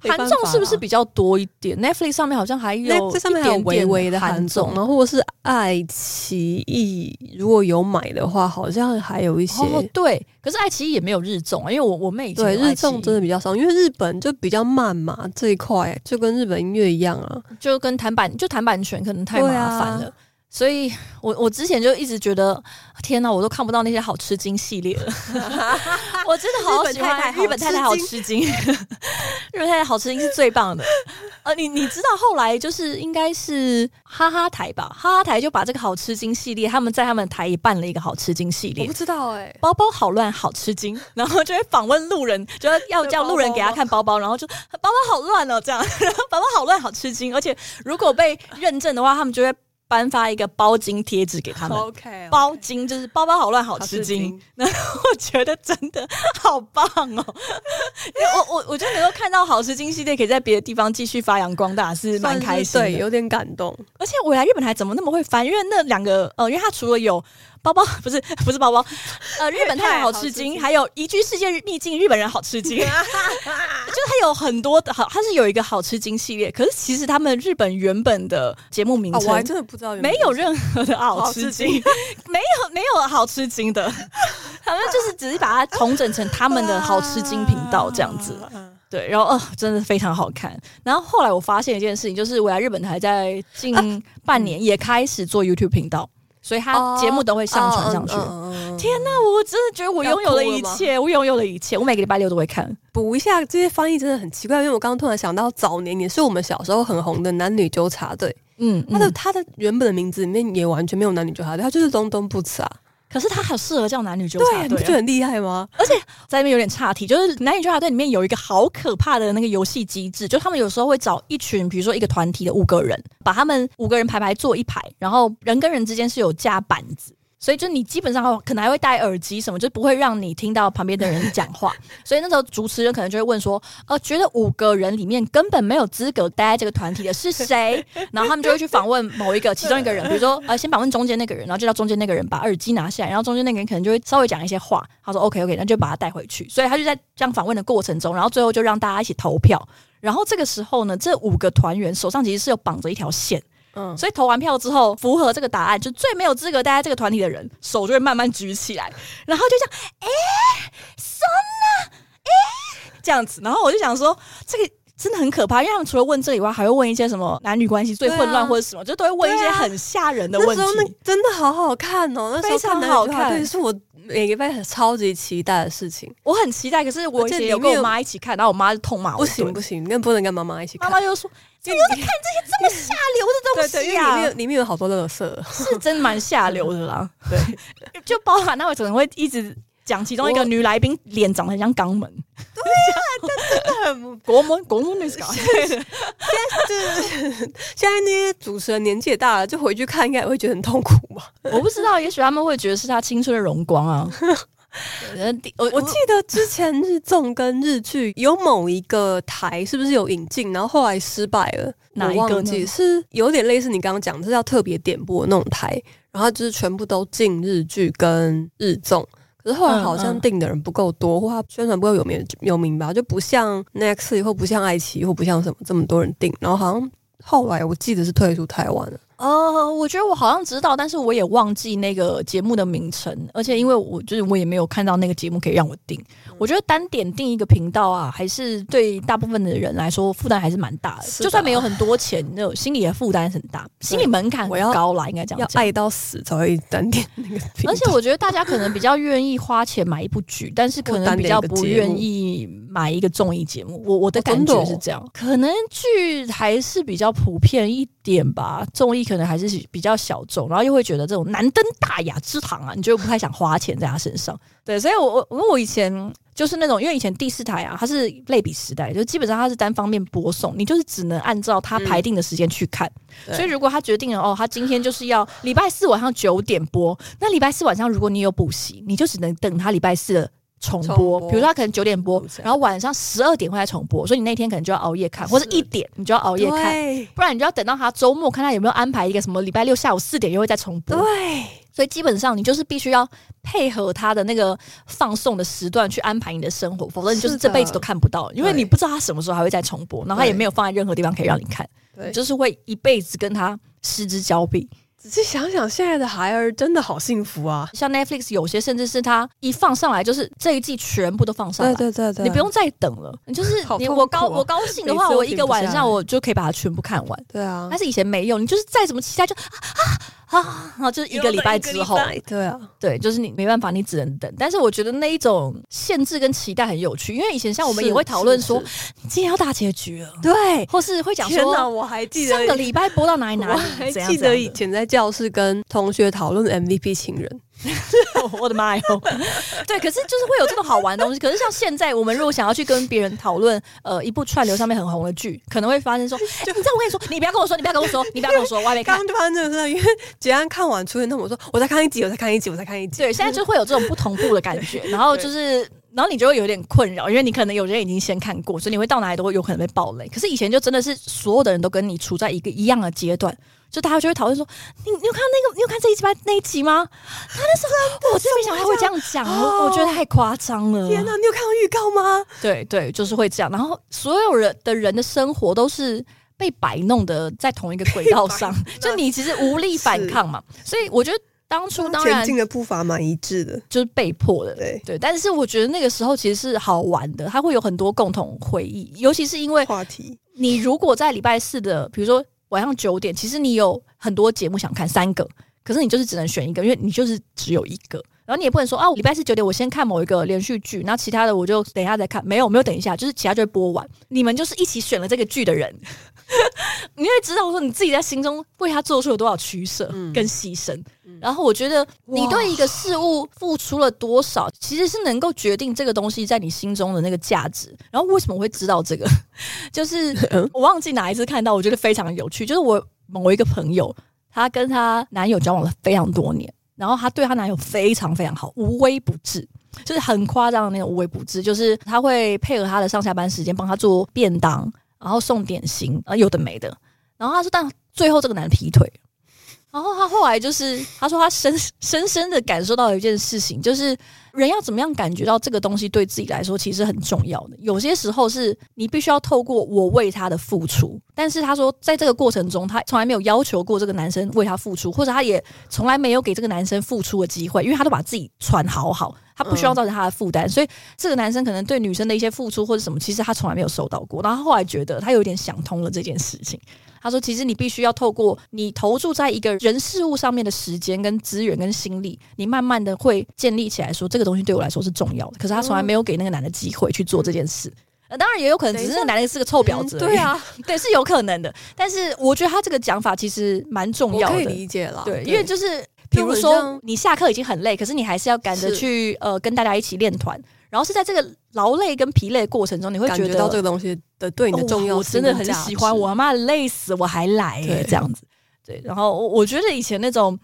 Speaker 1: 韩综是不是比较多一点？Netflix 上面好像还有，这上面还有微微的韩综，然后或者是爱奇艺，如果有买的话，好像还有一些。哦，对，可是爱奇艺也没有日综啊，因为我我妹对日综真的比较少，因为日本就比较慢嘛，这一块就跟日本音乐一样啊，就跟谈版就谈版权可能太麻烦了。所以我我之前就一直觉得，天哪，我都看不到那些好吃惊系列了。我真的好喜欢日本太太好吃惊，日本太太好吃惊 是最棒的。呃，你你知道后来就是应该是哈哈台吧，哈哈台就把这个好吃惊系列，他们在他们台也办了一个好吃惊系列。我不知道哎、欸，包包好乱好吃惊，然后就会访问路人，就要叫路人给他看包包，然后就包包好乱哦，这样，然 后包包好乱好吃惊，而且如果被认证的话，他们就会。颁发一个包金贴纸给他们 okay. 包金就是包包好乱好吃惊，然后 我觉得真的好棒哦，因为我我我就能够看到好吃惊系列可以在别的地方继续发扬光大，是蛮开心的，对，有点感动。而且我来日本还怎么那么会翻？因为那两个呃，因为它除了有。包包 不是 不是包包，呃，日本太太好吃惊，还有移居世界秘境，日本人好吃惊，就它有很多的好，它是有一个好吃惊系列，可是其实他们日本原本的节目名称，我还真的不知道，没有任何的好吃惊，没有没有好吃惊的，他们就是只是把它重整成他们的好吃惊频道这样子，对，然后哦，真的非常好看。然后后来我发现一件事情，就是我来日本台在近半年也开始做 YouTube 频道。所以他节目都会上传上去。Oh, uh, uh, uh, 天哪，我真的觉得我拥有了一切，我拥有了一切。我每个礼拜六都会看。补一下这些翻译真的很奇怪，因为我刚刚突然想到，早年也是我们小时候很红的男女纠察队。嗯，他的他的原本的名字里面也完全没有男女纠察队，他就是东东不辞啊。可是他很适合叫男女纠察队，你不觉得很厉害吗？而且在那边有点岔题，就是男女纠察队里面有一个好可怕的那个游戏机制，就他们有时候会找一群，比如说一个团体的五个人，把他们五个人排排坐一排，然后人跟人之间是有架板子，所以就你基本上可能还会戴耳机什么，就不会让你听到旁边的人讲话。所以那时候主持人可能就会问说：“呃，觉得五个人里面根本没有资格待在这个团体的是谁？” 然后他们就会去访问某一个其中一个人，比如说 呃，先访问中间那个人，然后就叫中间那个人把耳机拿下来，然后中间那个人可能就会稍微讲一些话。他说：“OK，OK，那就把他带回去。”所以他就在这样访问的过程中，然后最后就让大家一起投票。然后这个时候呢，这五个团员手上其实是有绑着一条线。嗯，所以投完票之后，符合这个答案，就最没有资格待在这个团体的人，手就会慢慢举起来，然后就这样，哎、欸，算了，哎，这样子，然后我就想说，这个真的很可怕，因为他们除了问这以外，还会问一些什么男女关系最混乱或者什么，啊、就都会问一些很吓人的问题。啊、那，那真的好好看哦，那非常好看，对，是我每个礼拜超级期待的事情。我很期待，可是我以前有跟我妈一起看，然后我妈就痛骂我，不行不行，那不能跟妈妈一起看。妈妈就说。怎么在看这些这么下流的东西啊？里面里面有好多垃圾，是真蛮下流的啦。对，就包含那会可能会一直讲其中一个女来宾脸长得很像肛门。对呀、啊，真的很 国门国门那 是搞。现在就是现在那些主持人年纪也大了，就回去看应该也会觉得很痛苦吧？我不知道，也许他们会觉得是他青春的荣光啊。我我记得之前日综跟日剧有某一个台是不是有引进，然后后来失败了？哪一个呢？是有点类似你刚刚讲的，是要特别点播的那种台，然后就是全部都进日剧跟日综，可是后来好像订的人不够多，或他宣传不够有名有名吧，就不像 Next 或不像爱奇艺或不像什么这么多人订，然后好像后来我记得是退出台湾了。呃，我觉得我好像知道，但是我也忘记那个节目的名称，而且因为我就是我也没有看到那个节目可以让我订。嗯、我觉得单点订一个频道啊，还是对大部分的人来说负担还是蛮大的。的就算没有很多钱，那种心理的负担很大，心理门槛很高啦，应该讲。要爱到死才会单点那个频道。而且我觉得大家可能比较愿意花钱买一部剧，但是可能比较不愿意买一个综艺节目。我我的感觉是这样，可能剧还是比较普遍一点吧，综艺。可能还是比较小众，然后又会觉得这种难登大雅之堂啊，你就不太想花钱在他身上。对，所以我我我以前就是那种，因为以前第四台啊，它是类比时代，就基本上它是单方面播送，你就是只能按照它排定的时间去看。嗯、所以如果他决定了哦，他今天就是要礼拜四晚上九点播，那礼拜四晚上如果你有补习，你就只能等他礼拜四的重播。比如说他可能九点播，然后晚上十二点会再重播，所以你那天可能就要熬夜看，或者一点你就要熬夜看，不然你就要等到他周末看他有没有安排一个什么礼拜六下午四点又会再重播。对。所以基本上你就是必须要配合他的那个放送的时段去安排你的生活，否则你就是这辈子都看不到，因为你不知道他什么时候还会再重播，然后他也没有放在任何地方可以让你看，对，就是会一辈子跟他失之交臂。仔细想想，现在的孩儿真的好幸福啊！像 Netflix 有些甚至是他一放上来就是这一季全部都放上来，对对对对，你不用再等了，你就是 你我高我高兴的话，我一个晚上我就可以把它全部看完。对啊，但是以前没有，你就是再怎么期待就啊啊。啊，然后就是一个礼拜之后，对啊，对，就是你没办法，你只能等。但是我觉得那一种限制跟期待很有趣，因为以前像我们也会讨论说，今天要大结局了，对，或是会讲说，天，我还记得上个礼拜播到哪里 哪里，我还记得以前在教室跟同学讨论 MVP 情人。我的妈哟！对，可是就是会有这种好玩的东西。可是像现在，我们如果想要去跟别人讨论，呃，一部串流上面很红的剧，可能会发生说，就你知道我跟你说，你不要跟我说，你不要跟我说，你不要跟我说，我还没看。刚刚就发生这个事，因为杰安看完出现，那我说我在看一集，我在看一集，我在看一集。对，现在就会有这种不同步的感觉，然后就是，然后你就会有点困扰，因为你可能有人已经先看过，所以你会到哪里都会有可能被暴雷。可是以前就真的是所有的人都跟你处在一个一样的阶段。就大家就会讨论说，你你有看那个，你有看这一集吧那一集吗？他那时候我真没想到他会这样讲，我我觉得太夸张了。天哪，你有看到预告吗？对对，就是会这样。然后所有人的人的生活都是被摆弄的在同一个轨道上，就你其实无力反抗嘛。所以我觉得当初当然前进的步伐蛮一致的，就是被迫的。对对，但是我觉得那个时候其实是好玩的，它会有很多共同回忆，尤其是因为话题。你如果在礼拜四的，比如说。晚上九点，其实你有很多节目想看，三个，可是你就是只能选一个，因为你就是只有一个，然后你也不能说啊，礼拜四九点我先看某一个连续剧，那其他的我就等一下再看，没有没有等一下，就是其他就会播完。你们就是一起选了这个剧的人，你会知道说你自己在心中为他做出了多少取舍跟牺牲。嗯、然后我觉得你对一个事物付出了多少，其实是能够决定这个东西在你心中的那个价值。然后为什么我会知道这个？就是我忘记哪一次看到，我觉得非常有趣。就是我某一个朋友，她跟她男友交往了非常多年，然后她对她男友非常非常好，无微不至，就是很夸张的那种无微不至，就是她会配合他的上下班时间帮他做便当，然后送点心，啊，有的没的。然后她说，但最后这个男的劈腿。然后他后来就是，他说他深 深深的感受到一件事情，就是人要怎么样感觉到这个东西对自己来说其实很重要的。有些时候是你必须要透过我为他的付出，但是他说在这个过程中，他从来没有要求过这个男生为他付出，或者他也从来没有给这个男生付出的机会，因为他都把自己穿好好，他不需要造成他的负担，所以这个男生可能对女生的一些付出或者什么，其实他从来没有收到过。然后后来觉得他有点想通了这件事情。他说：“其实你必须要透过你投注在一个人事物上面的时间、跟资源、跟心力，你慢慢的会建立起来，说这个东西对我来说是重要的。可是他从来没有给那个男的机会去做这件事。呃，当然也有可能只是那个男的是个臭婊子，对啊，对，是有可能的。但是我觉得他这个讲法其实蛮重要的，
Speaker 2: 可以理解了。
Speaker 1: 对，因为就是比如说你下课已经很累，可是你还是要赶着去呃跟大家一起练团。”然后是在这个劳累跟疲累的过程中，你会觉得
Speaker 2: 到这个东西的对你的重要性，
Speaker 1: 我真的很喜欢。我妈累死我还来这样子，对。然后我觉得以前那种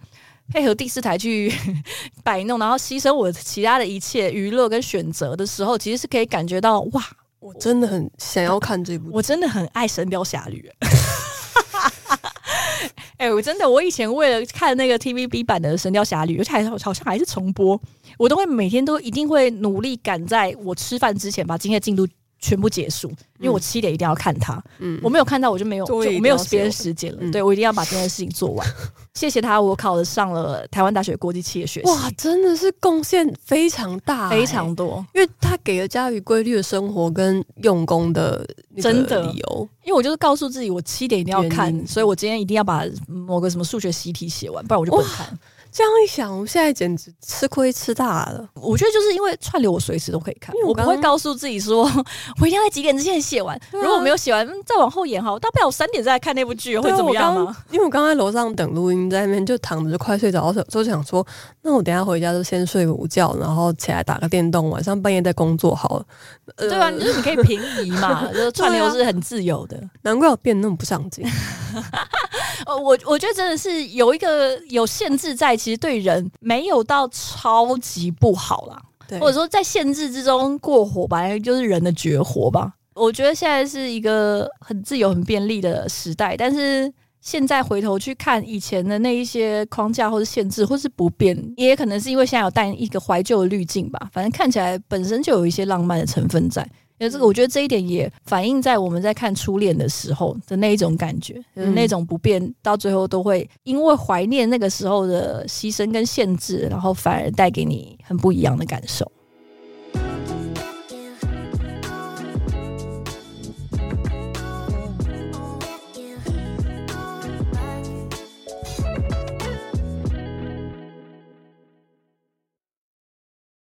Speaker 1: 配合第四台去 摆弄，然后牺牲我其他的一切娱乐跟选择的时候，其实是可以感觉到哇，
Speaker 2: 我真的很想要看这部，
Speaker 1: 我真的很爱《神雕侠侣》。哎、欸，我真的，我以前为了看那个 TVB 版的《神雕侠侣》，而且还好像还是重播，我都会每天都一定会努力赶在我吃饭之前把今天的进度全部结束，因为我七点一定要看它。嗯，我没有看到我就没有就没有别的时间了。嗯、对，我一定要把今天的事情做完。谢谢他，我考了上了台湾大学国际企业学系。
Speaker 2: 哇，真的是贡献非常大、欸，
Speaker 1: 非常多，
Speaker 2: 因为他给了家瑜规律的生活跟用功的真的理由。
Speaker 1: 因为我就是告诉自己，我七点一定要看，所以我今天一定要把某个什么数学习题写完，不然我就不能看。
Speaker 2: 这样一想，我现在简直吃亏吃大了。
Speaker 1: 我觉得就是因为串流，我随时都可以看，我不会告诉自己说 我一定要在几点之前写完。啊、如果我没有写完，再往后延好，大不了我三点再来看那部剧，会怎么样吗？
Speaker 2: 因为我刚在楼上等录音，在那边就躺着就快睡着，就想说，那我等一下回家就先睡个午觉，然后起来打个电动，晚上半夜再工作好了。
Speaker 1: 对、啊？就是你可以平移嘛，就是串流是很自由的。
Speaker 2: 难怪我变那么不上进。
Speaker 1: 呃，我我觉得真的是有一个有限制在，其实对人没有到超级不好啦。对，或者说在限制之中过火吧，就是人的绝活吧。我觉得现在是一个很自由、很便利的时代，但是现在回头去看以前的那一些框架或者限制，或是不变，也可能是因为现在有带一个怀旧的滤镜吧。反正看起来本身就有一些浪漫的成分在。因为这个，我觉得这一点也反映在我们在看初恋的时候的那一种感觉，就是那种不变，到最后都会因为怀念那个时候的牺牲跟限制，然后反而带给你很不一样的感受。